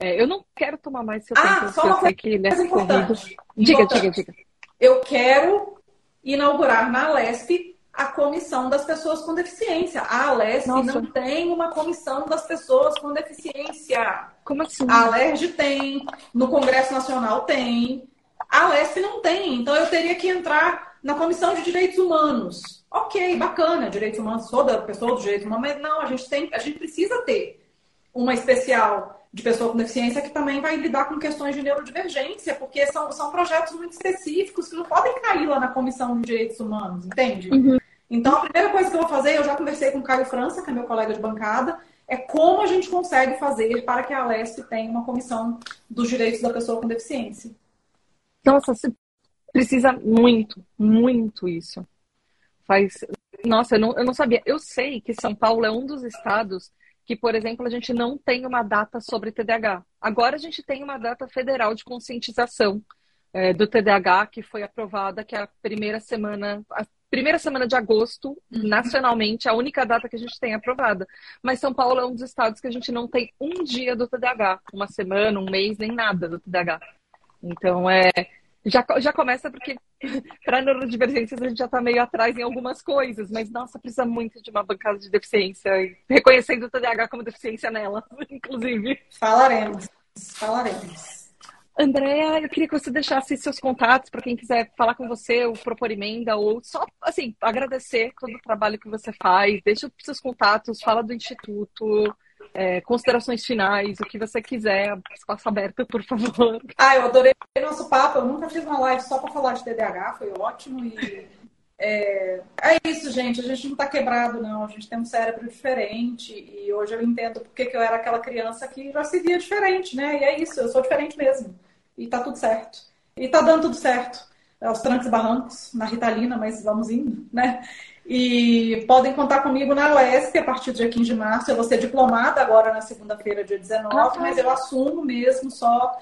Speaker 2: É, eu não quero tomar mais seu
Speaker 3: ah, tempo, só uma coisa que é
Speaker 2: importante. Diga, diga, diga.
Speaker 3: Eu quero inaugurar na Lesp a comissão das pessoas com deficiência. A Alesp não tem uma comissão das pessoas com deficiência.
Speaker 2: Como assim?
Speaker 3: A Alerj tem, no Congresso Nacional tem. A Alesp não tem. Então eu teria que entrar na Comissão de Direitos Humanos. Ok, bacana, direitos humanos, sou da pessoa dos direitos humanos, mas não, a gente tem, a gente precisa ter. uma especial de pessoa com deficiência que também vai lidar com questões de neurodivergência, porque são, são projetos muito específicos que não podem cair lá na Comissão de Direitos Humanos, entende? Uhum. Então, a primeira coisa que eu vou fazer, eu já conversei com o Caio França, que é meu colega de bancada, é como a gente consegue fazer para que a Alesp tenha uma comissão dos direitos da pessoa com deficiência.
Speaker 2: Nossa, você precisa muito, muito isso. Faz. Nossa, eu não, eu não sabia. Eu sei que São Paulo é um dos estados que, por exemplo, a gente não tem uma data sobre TDAH. Agora a gente tem uma data federal de conscientização é, do TDAH que foi aprovada, que é a primeira semana, a primeira semana de agosto, uhum. nacionalmente, a única data que a gente tem aprovada. Mas São Paulo é um dos estados que a gente não tem um dia do TDAH, uma semana, um mês, nem nada do TDAH. Então é já, já começa porque para neurodivergências a gente já está meio atrás em algumas coisas, mas nossa, precisa muito de uma bancada de deficiência, reconhecendo o TDAH como deficiência nela, inclusive.
Speaker 3: Falaremos, falaremos.
Speaker 2: Andréa, eu queria que você deixasse seus contatos para quem quiser falar com você ou propor emenda ou só, assim, agradecer todo o trabalho que você faz. Deixa os seus contatos, fala do Instituto, é, considerações finais, o que você quiser, espaço aberto, por favor.
Speaker 3: Ah, eu adorei nosso papo. Eu nunca fiz uma live só para falar de TDAH, foi ótimo. E é, é isso, gente. A gente não está quebrado, não. A gente tem um cérebro diferente. E hoje eu entendo porque que eu era aquela criança que já se via diferente, né? E é isso, eu sou diferente mesmo. E tá tudo certo. E tá dando tudo certo. Aos trancos e barrancos, na Ritalina, mas vamos indo, né? E podem contar comigo na UESP a partir do dia 15 de março. Eu vou ser diplomada agora na segunda-feira, dia 19, ah, mas eu assumo mesmo só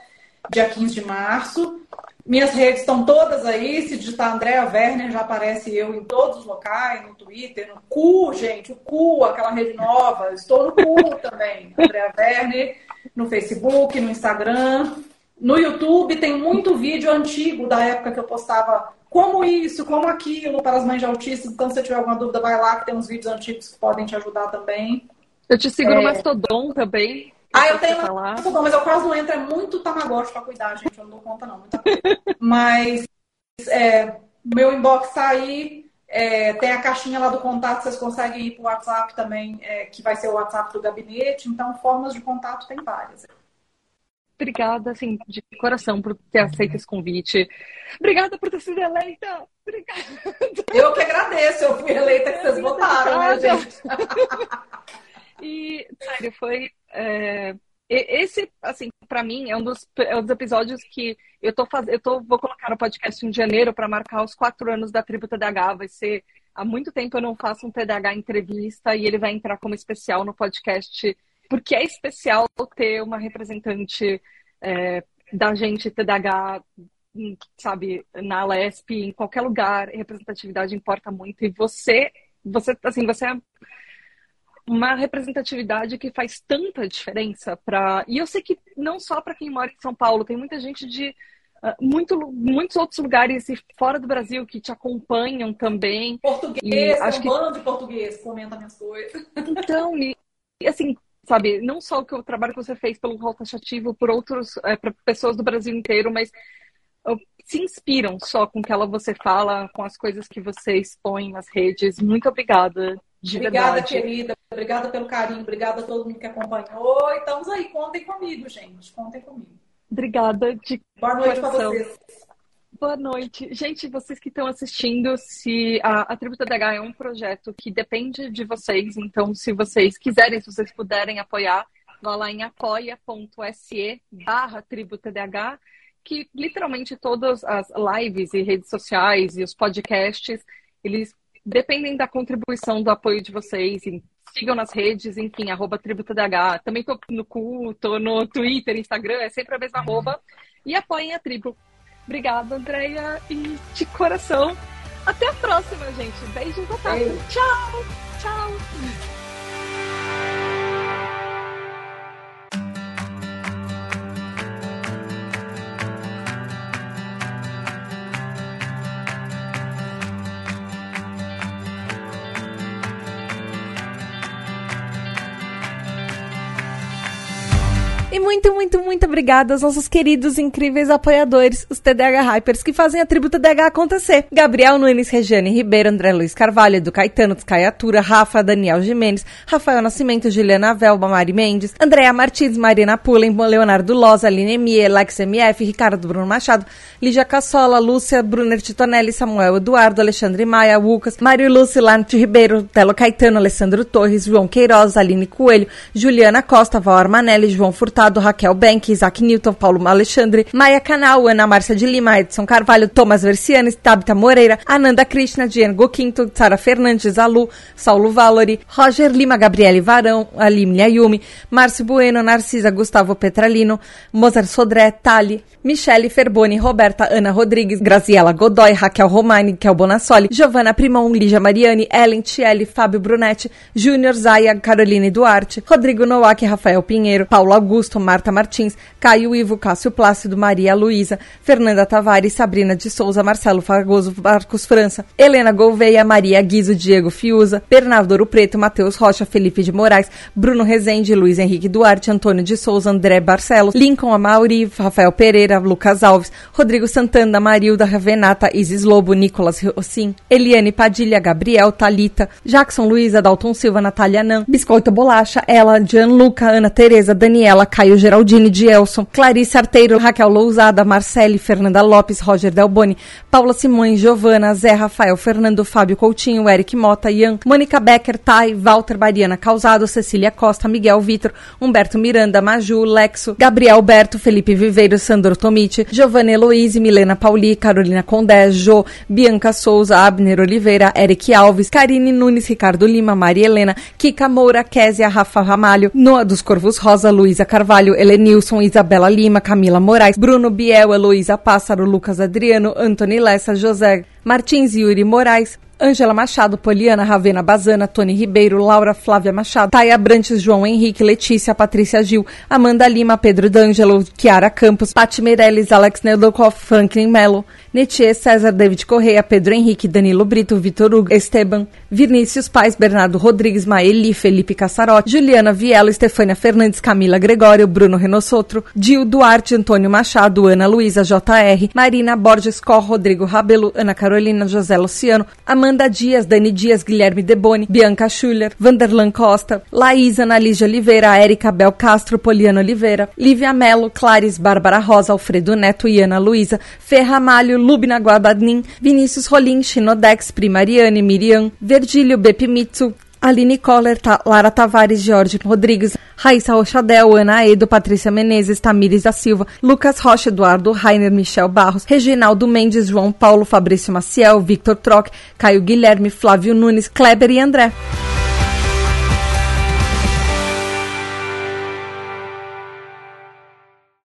Speaker 3: dia 15 de março. Minhas redes estão todas aí. Se digitar Andréa Werner, já aparece eu em todos os locais, no Twitter, no Cu, gente, o Cu, aquela rede nova. Estou no Cu também, Andréa Werner, no Facebook, no Instagram. No YouTube tem muito vídeo antigo da época que eu postava como isso, como aquilo para as mães de autistas. Então, se você tiver alguma dúvida, vai lá que tem uns vídeos antigos que podem te ajudar também.
Speaker 2: Eu te sigo é... no Mastodon também.
Speaker 3: Ah, eu tenho Mastodon, mas eu quase não entro. É muito tamagotchi para cuidar, gente. Eu não dou conta, não. Muita coisa. mas é, meu inbox tá aí. É, tem a caixinha lá do contato, vocês conseguem ir para o WhatsApp também, é, que vai ser o WhatsApp do gabinete. Então, formas de contato tem várias
Speaker 2: obrigada, assim, de coração por ter aceito esse convite. Obrigada por ter sido eleita. Obrigada.
Speaker 3: Eu que agradeço, eu fui eleita que vocês votaram, né, gente?
Speaker 2: e, sério, foi. É... Esse, assim, para mim, é um, dos, é um dos episódios que eu tô fazendo. Eu tô, vou colocar no podcast em janeiro para marcar os quatro anos da tribo TDH. Vai ser. Há muito tempo eu não faço um TDH entrevista e ele vai entrar como especial no podcast porque é especial ter uma representante é, da gente TDAH, sabe, na Lesp, em qualquer lugar, representatividade importa muito. E você, você, assim, você é uma representatividade que faz tanta diferença para. E eu sei que não só para quem mora em São Paulo, tem muita gente de uh, muito, muitos outros lugares fora do Brasil que te acompanham também.
Speaker 3: Português, acho que... de português, comenta minhas coisas.
Speaker 2: Então, e, assim, sabe, não só o trabalho que você fez pelo rol taxativo por outros, é, para pessoas do Brasil inteiro, mas se inspiram só com o que ela você fala, com as coisas que você expõe nas redes. Muito obrigada. De
Speaker 3: obrigada,
Speaker 2: verdade.
Speaker 3: querida. Obrigada pelo carinho. Obrigada a todo mundo que acompanhou. E estamos aí. Contem comigo, gente. Contem comigo.
Speaker 2: Obrigada de
Speaker 3: Boa noite para vocês.
Speaker 2: Boa noite. Gente, vocês que estão assistindo, se a, a Tributa DH é um projeto que depende de vocês, então se vocês quiserem, se vocês puderem apoiar, vá lá em apoia.se barra DH, que literalmente todas as lives e redes sociais e os podcasts, eles dependem da contribuição, do apoio de vocês. Sigam nas redes, enfim, arroba DH. Também tô no cu, tô no Twitter, Instagram, é sempre a mesma arroba. E apoiem a tribo. Obrigada, Andréia, e de coração. Até a próxima, gente. Beijos no Tchau! Tchau!
Speaker 1: Muito, muito, muito obrigada aos nossos queridos, incríveis apoiadores, os TDH Hypers, que fazem a tribo TDH acontecer. Gabriel Nunes, Regiane Ribeiro, André Luiz Carvalho, Edu Caetano, Tscaiatura, Rafa, Daniel Jimenez, Rafael Nascimento, Juliana Velba, Mari Mendes, Andréa Martins, Marina Pullen, Leonardo Loza, Aline Mie, Alex MF, Ricardo Bruno Machado, Lígia Cassola, Lúcia, Brunner Titonelli, Samuel Eduardo, Alexandre Maia, Lucas, Mário Lúcio, Lante Ribeiro, Telo Caetano, Alessandro Torres, João Queiroz, Aline Coelho, Juliana Costa, Val Armanelli, João Furtado, Raquel Benck, Isaac Newton, Paulo Alexandre, Maia Canal, Ana Márcia de Lima, Edson Carvalho, Thomas Versiani, Tabita Moreira, Ananda Krishna, Diego Quinto, Sara Fernandes, Alu, Saulo Valori, Roger Lima, Gabriele Varão, Aline Ayumi, Márcio Bueno, Narcisa, Gustavo Petralino, Mozart Sodré, Tali, Michele Ferboni, Roberta Ana Rodrigues, Graziela Godoy, Raquel Romani, Kel Bonassoli, Giovanna Primon, Lígia Mariani, Ellen Tielli, Fábio Brunetti, Júnior Zaya, Caroline Duarte, Rodrigo Nowak, Rafael Pinheiro, Paulo Augusto, Marta Martins, Caio Ivo, Cássio Plácido, Maria Luísa, Fernanda Tavares, Sabrina de Souza, Marcelo Fagoso, Marcos França, Helena Gouveia, Maria Guizo, Diego Fiuza, Bernardo Ouro Preto, Matheus Rocha, Felipe de Moraes, Bruno Rezende, Luiz Henrique Duarte, Antônio de Souza, André Barcelos, Lincoln Amauri, Rafael Pereira, Lucas Alves, Rodrigo Santana, Marilda Renata, Isis Lobo, Nicolas Rossim, Eliane Padilha, Gabriel, Talita, Jackson Luiza, Dalton Silva, Natália Nan, Biscoito Bolacha, Ela, Gianluca, Ana Tereza, Daniela, Caio Geraldine, Dielson, Clarice Arteiro, Raquel Lousada, Marcele, Fernanda Lopes, Roger Delboni, Paula Simões, Giovana, Zé Rafael, Fernando, Fábio Coutinho, Eric Mota, Ian, Mônica Becker, Tai, Walter Bariana Causado, Cecília Costa, Miguel Vitor, Humberto Miranda, Maju, Lexo, Gabriel Berto, Felipe Viveiro, Sandro Tomite, Giovanna Heloise, Milena Pauli, Carolina Condé, Jo, Bianca Souza, Abner Oliveira, Eric Alves, Karine Nunes, Ricardo Lima, Maria Helena, Kika Moura, Késia, Rafa Ramalho, Noa dos Corvos Rosa, Luísa Carvalho, Helenilson, Isabela Lima, Camila Moraes, Bruno Biel, Heloísa Pássaro, Lucas Adriano, Antony Lessa, José Martins Yuri Moraes, Ângela Machado, Poliana, Ravena Bazana, Tony Ribeiro, Laura Flávia Machado, Taia Brantes, João Henrique, Letícia, Patrícia Gil, Amanda Lima, Pedro D'Angelo, Chiara Campos, Pati Meirelles, Alex Neudokov, Franklin Mello, Netier, César David Correia, Pedro Henrique, Danilo Brito, Vitor Hugo, Esteban, Vinícius Pais, Bernardo Rodrigues, Maeli, Felipe Cassarotti, Juliana Viela, Estefânia Fernandes, Camila Gregório, Bruno Renossotro, Dil Duarte, Antônio Machado, Ana Luísa, JR, Marina Borges Cor, Rodrigo Rabelo, Ana Carolina, José Luciano, Amanda Dias, Dani Dias, Guilherme Deboni, Bianca Schuller, Vanderlan Costa, Laís, Analígia Oliveira, Érica Bel Castro, Poliana Oliveira, Lívia Melo, Clares, Bárbara Rosa, Alfredo Neto e Ana Luísa, Ferra Malho, Lubna Guabadnin, Vinícius Rolim, Chinodex, Primariane, Miriam, Verdílio Bepimitsu, Aline Coller, Ta Lara Tavares, Jorge Rodrigues, Raíssa Rochadel, Ana Edo, Patrícia Menezes, Tamires da Silva, Lucas Rocha, Eduardo Rainer, Michel Barros, Reginaldo Mendes, João Paulo, Fabrício Maciel, Victor Troc, Caio Guilherme, Flávio Nunes, Kleber e André.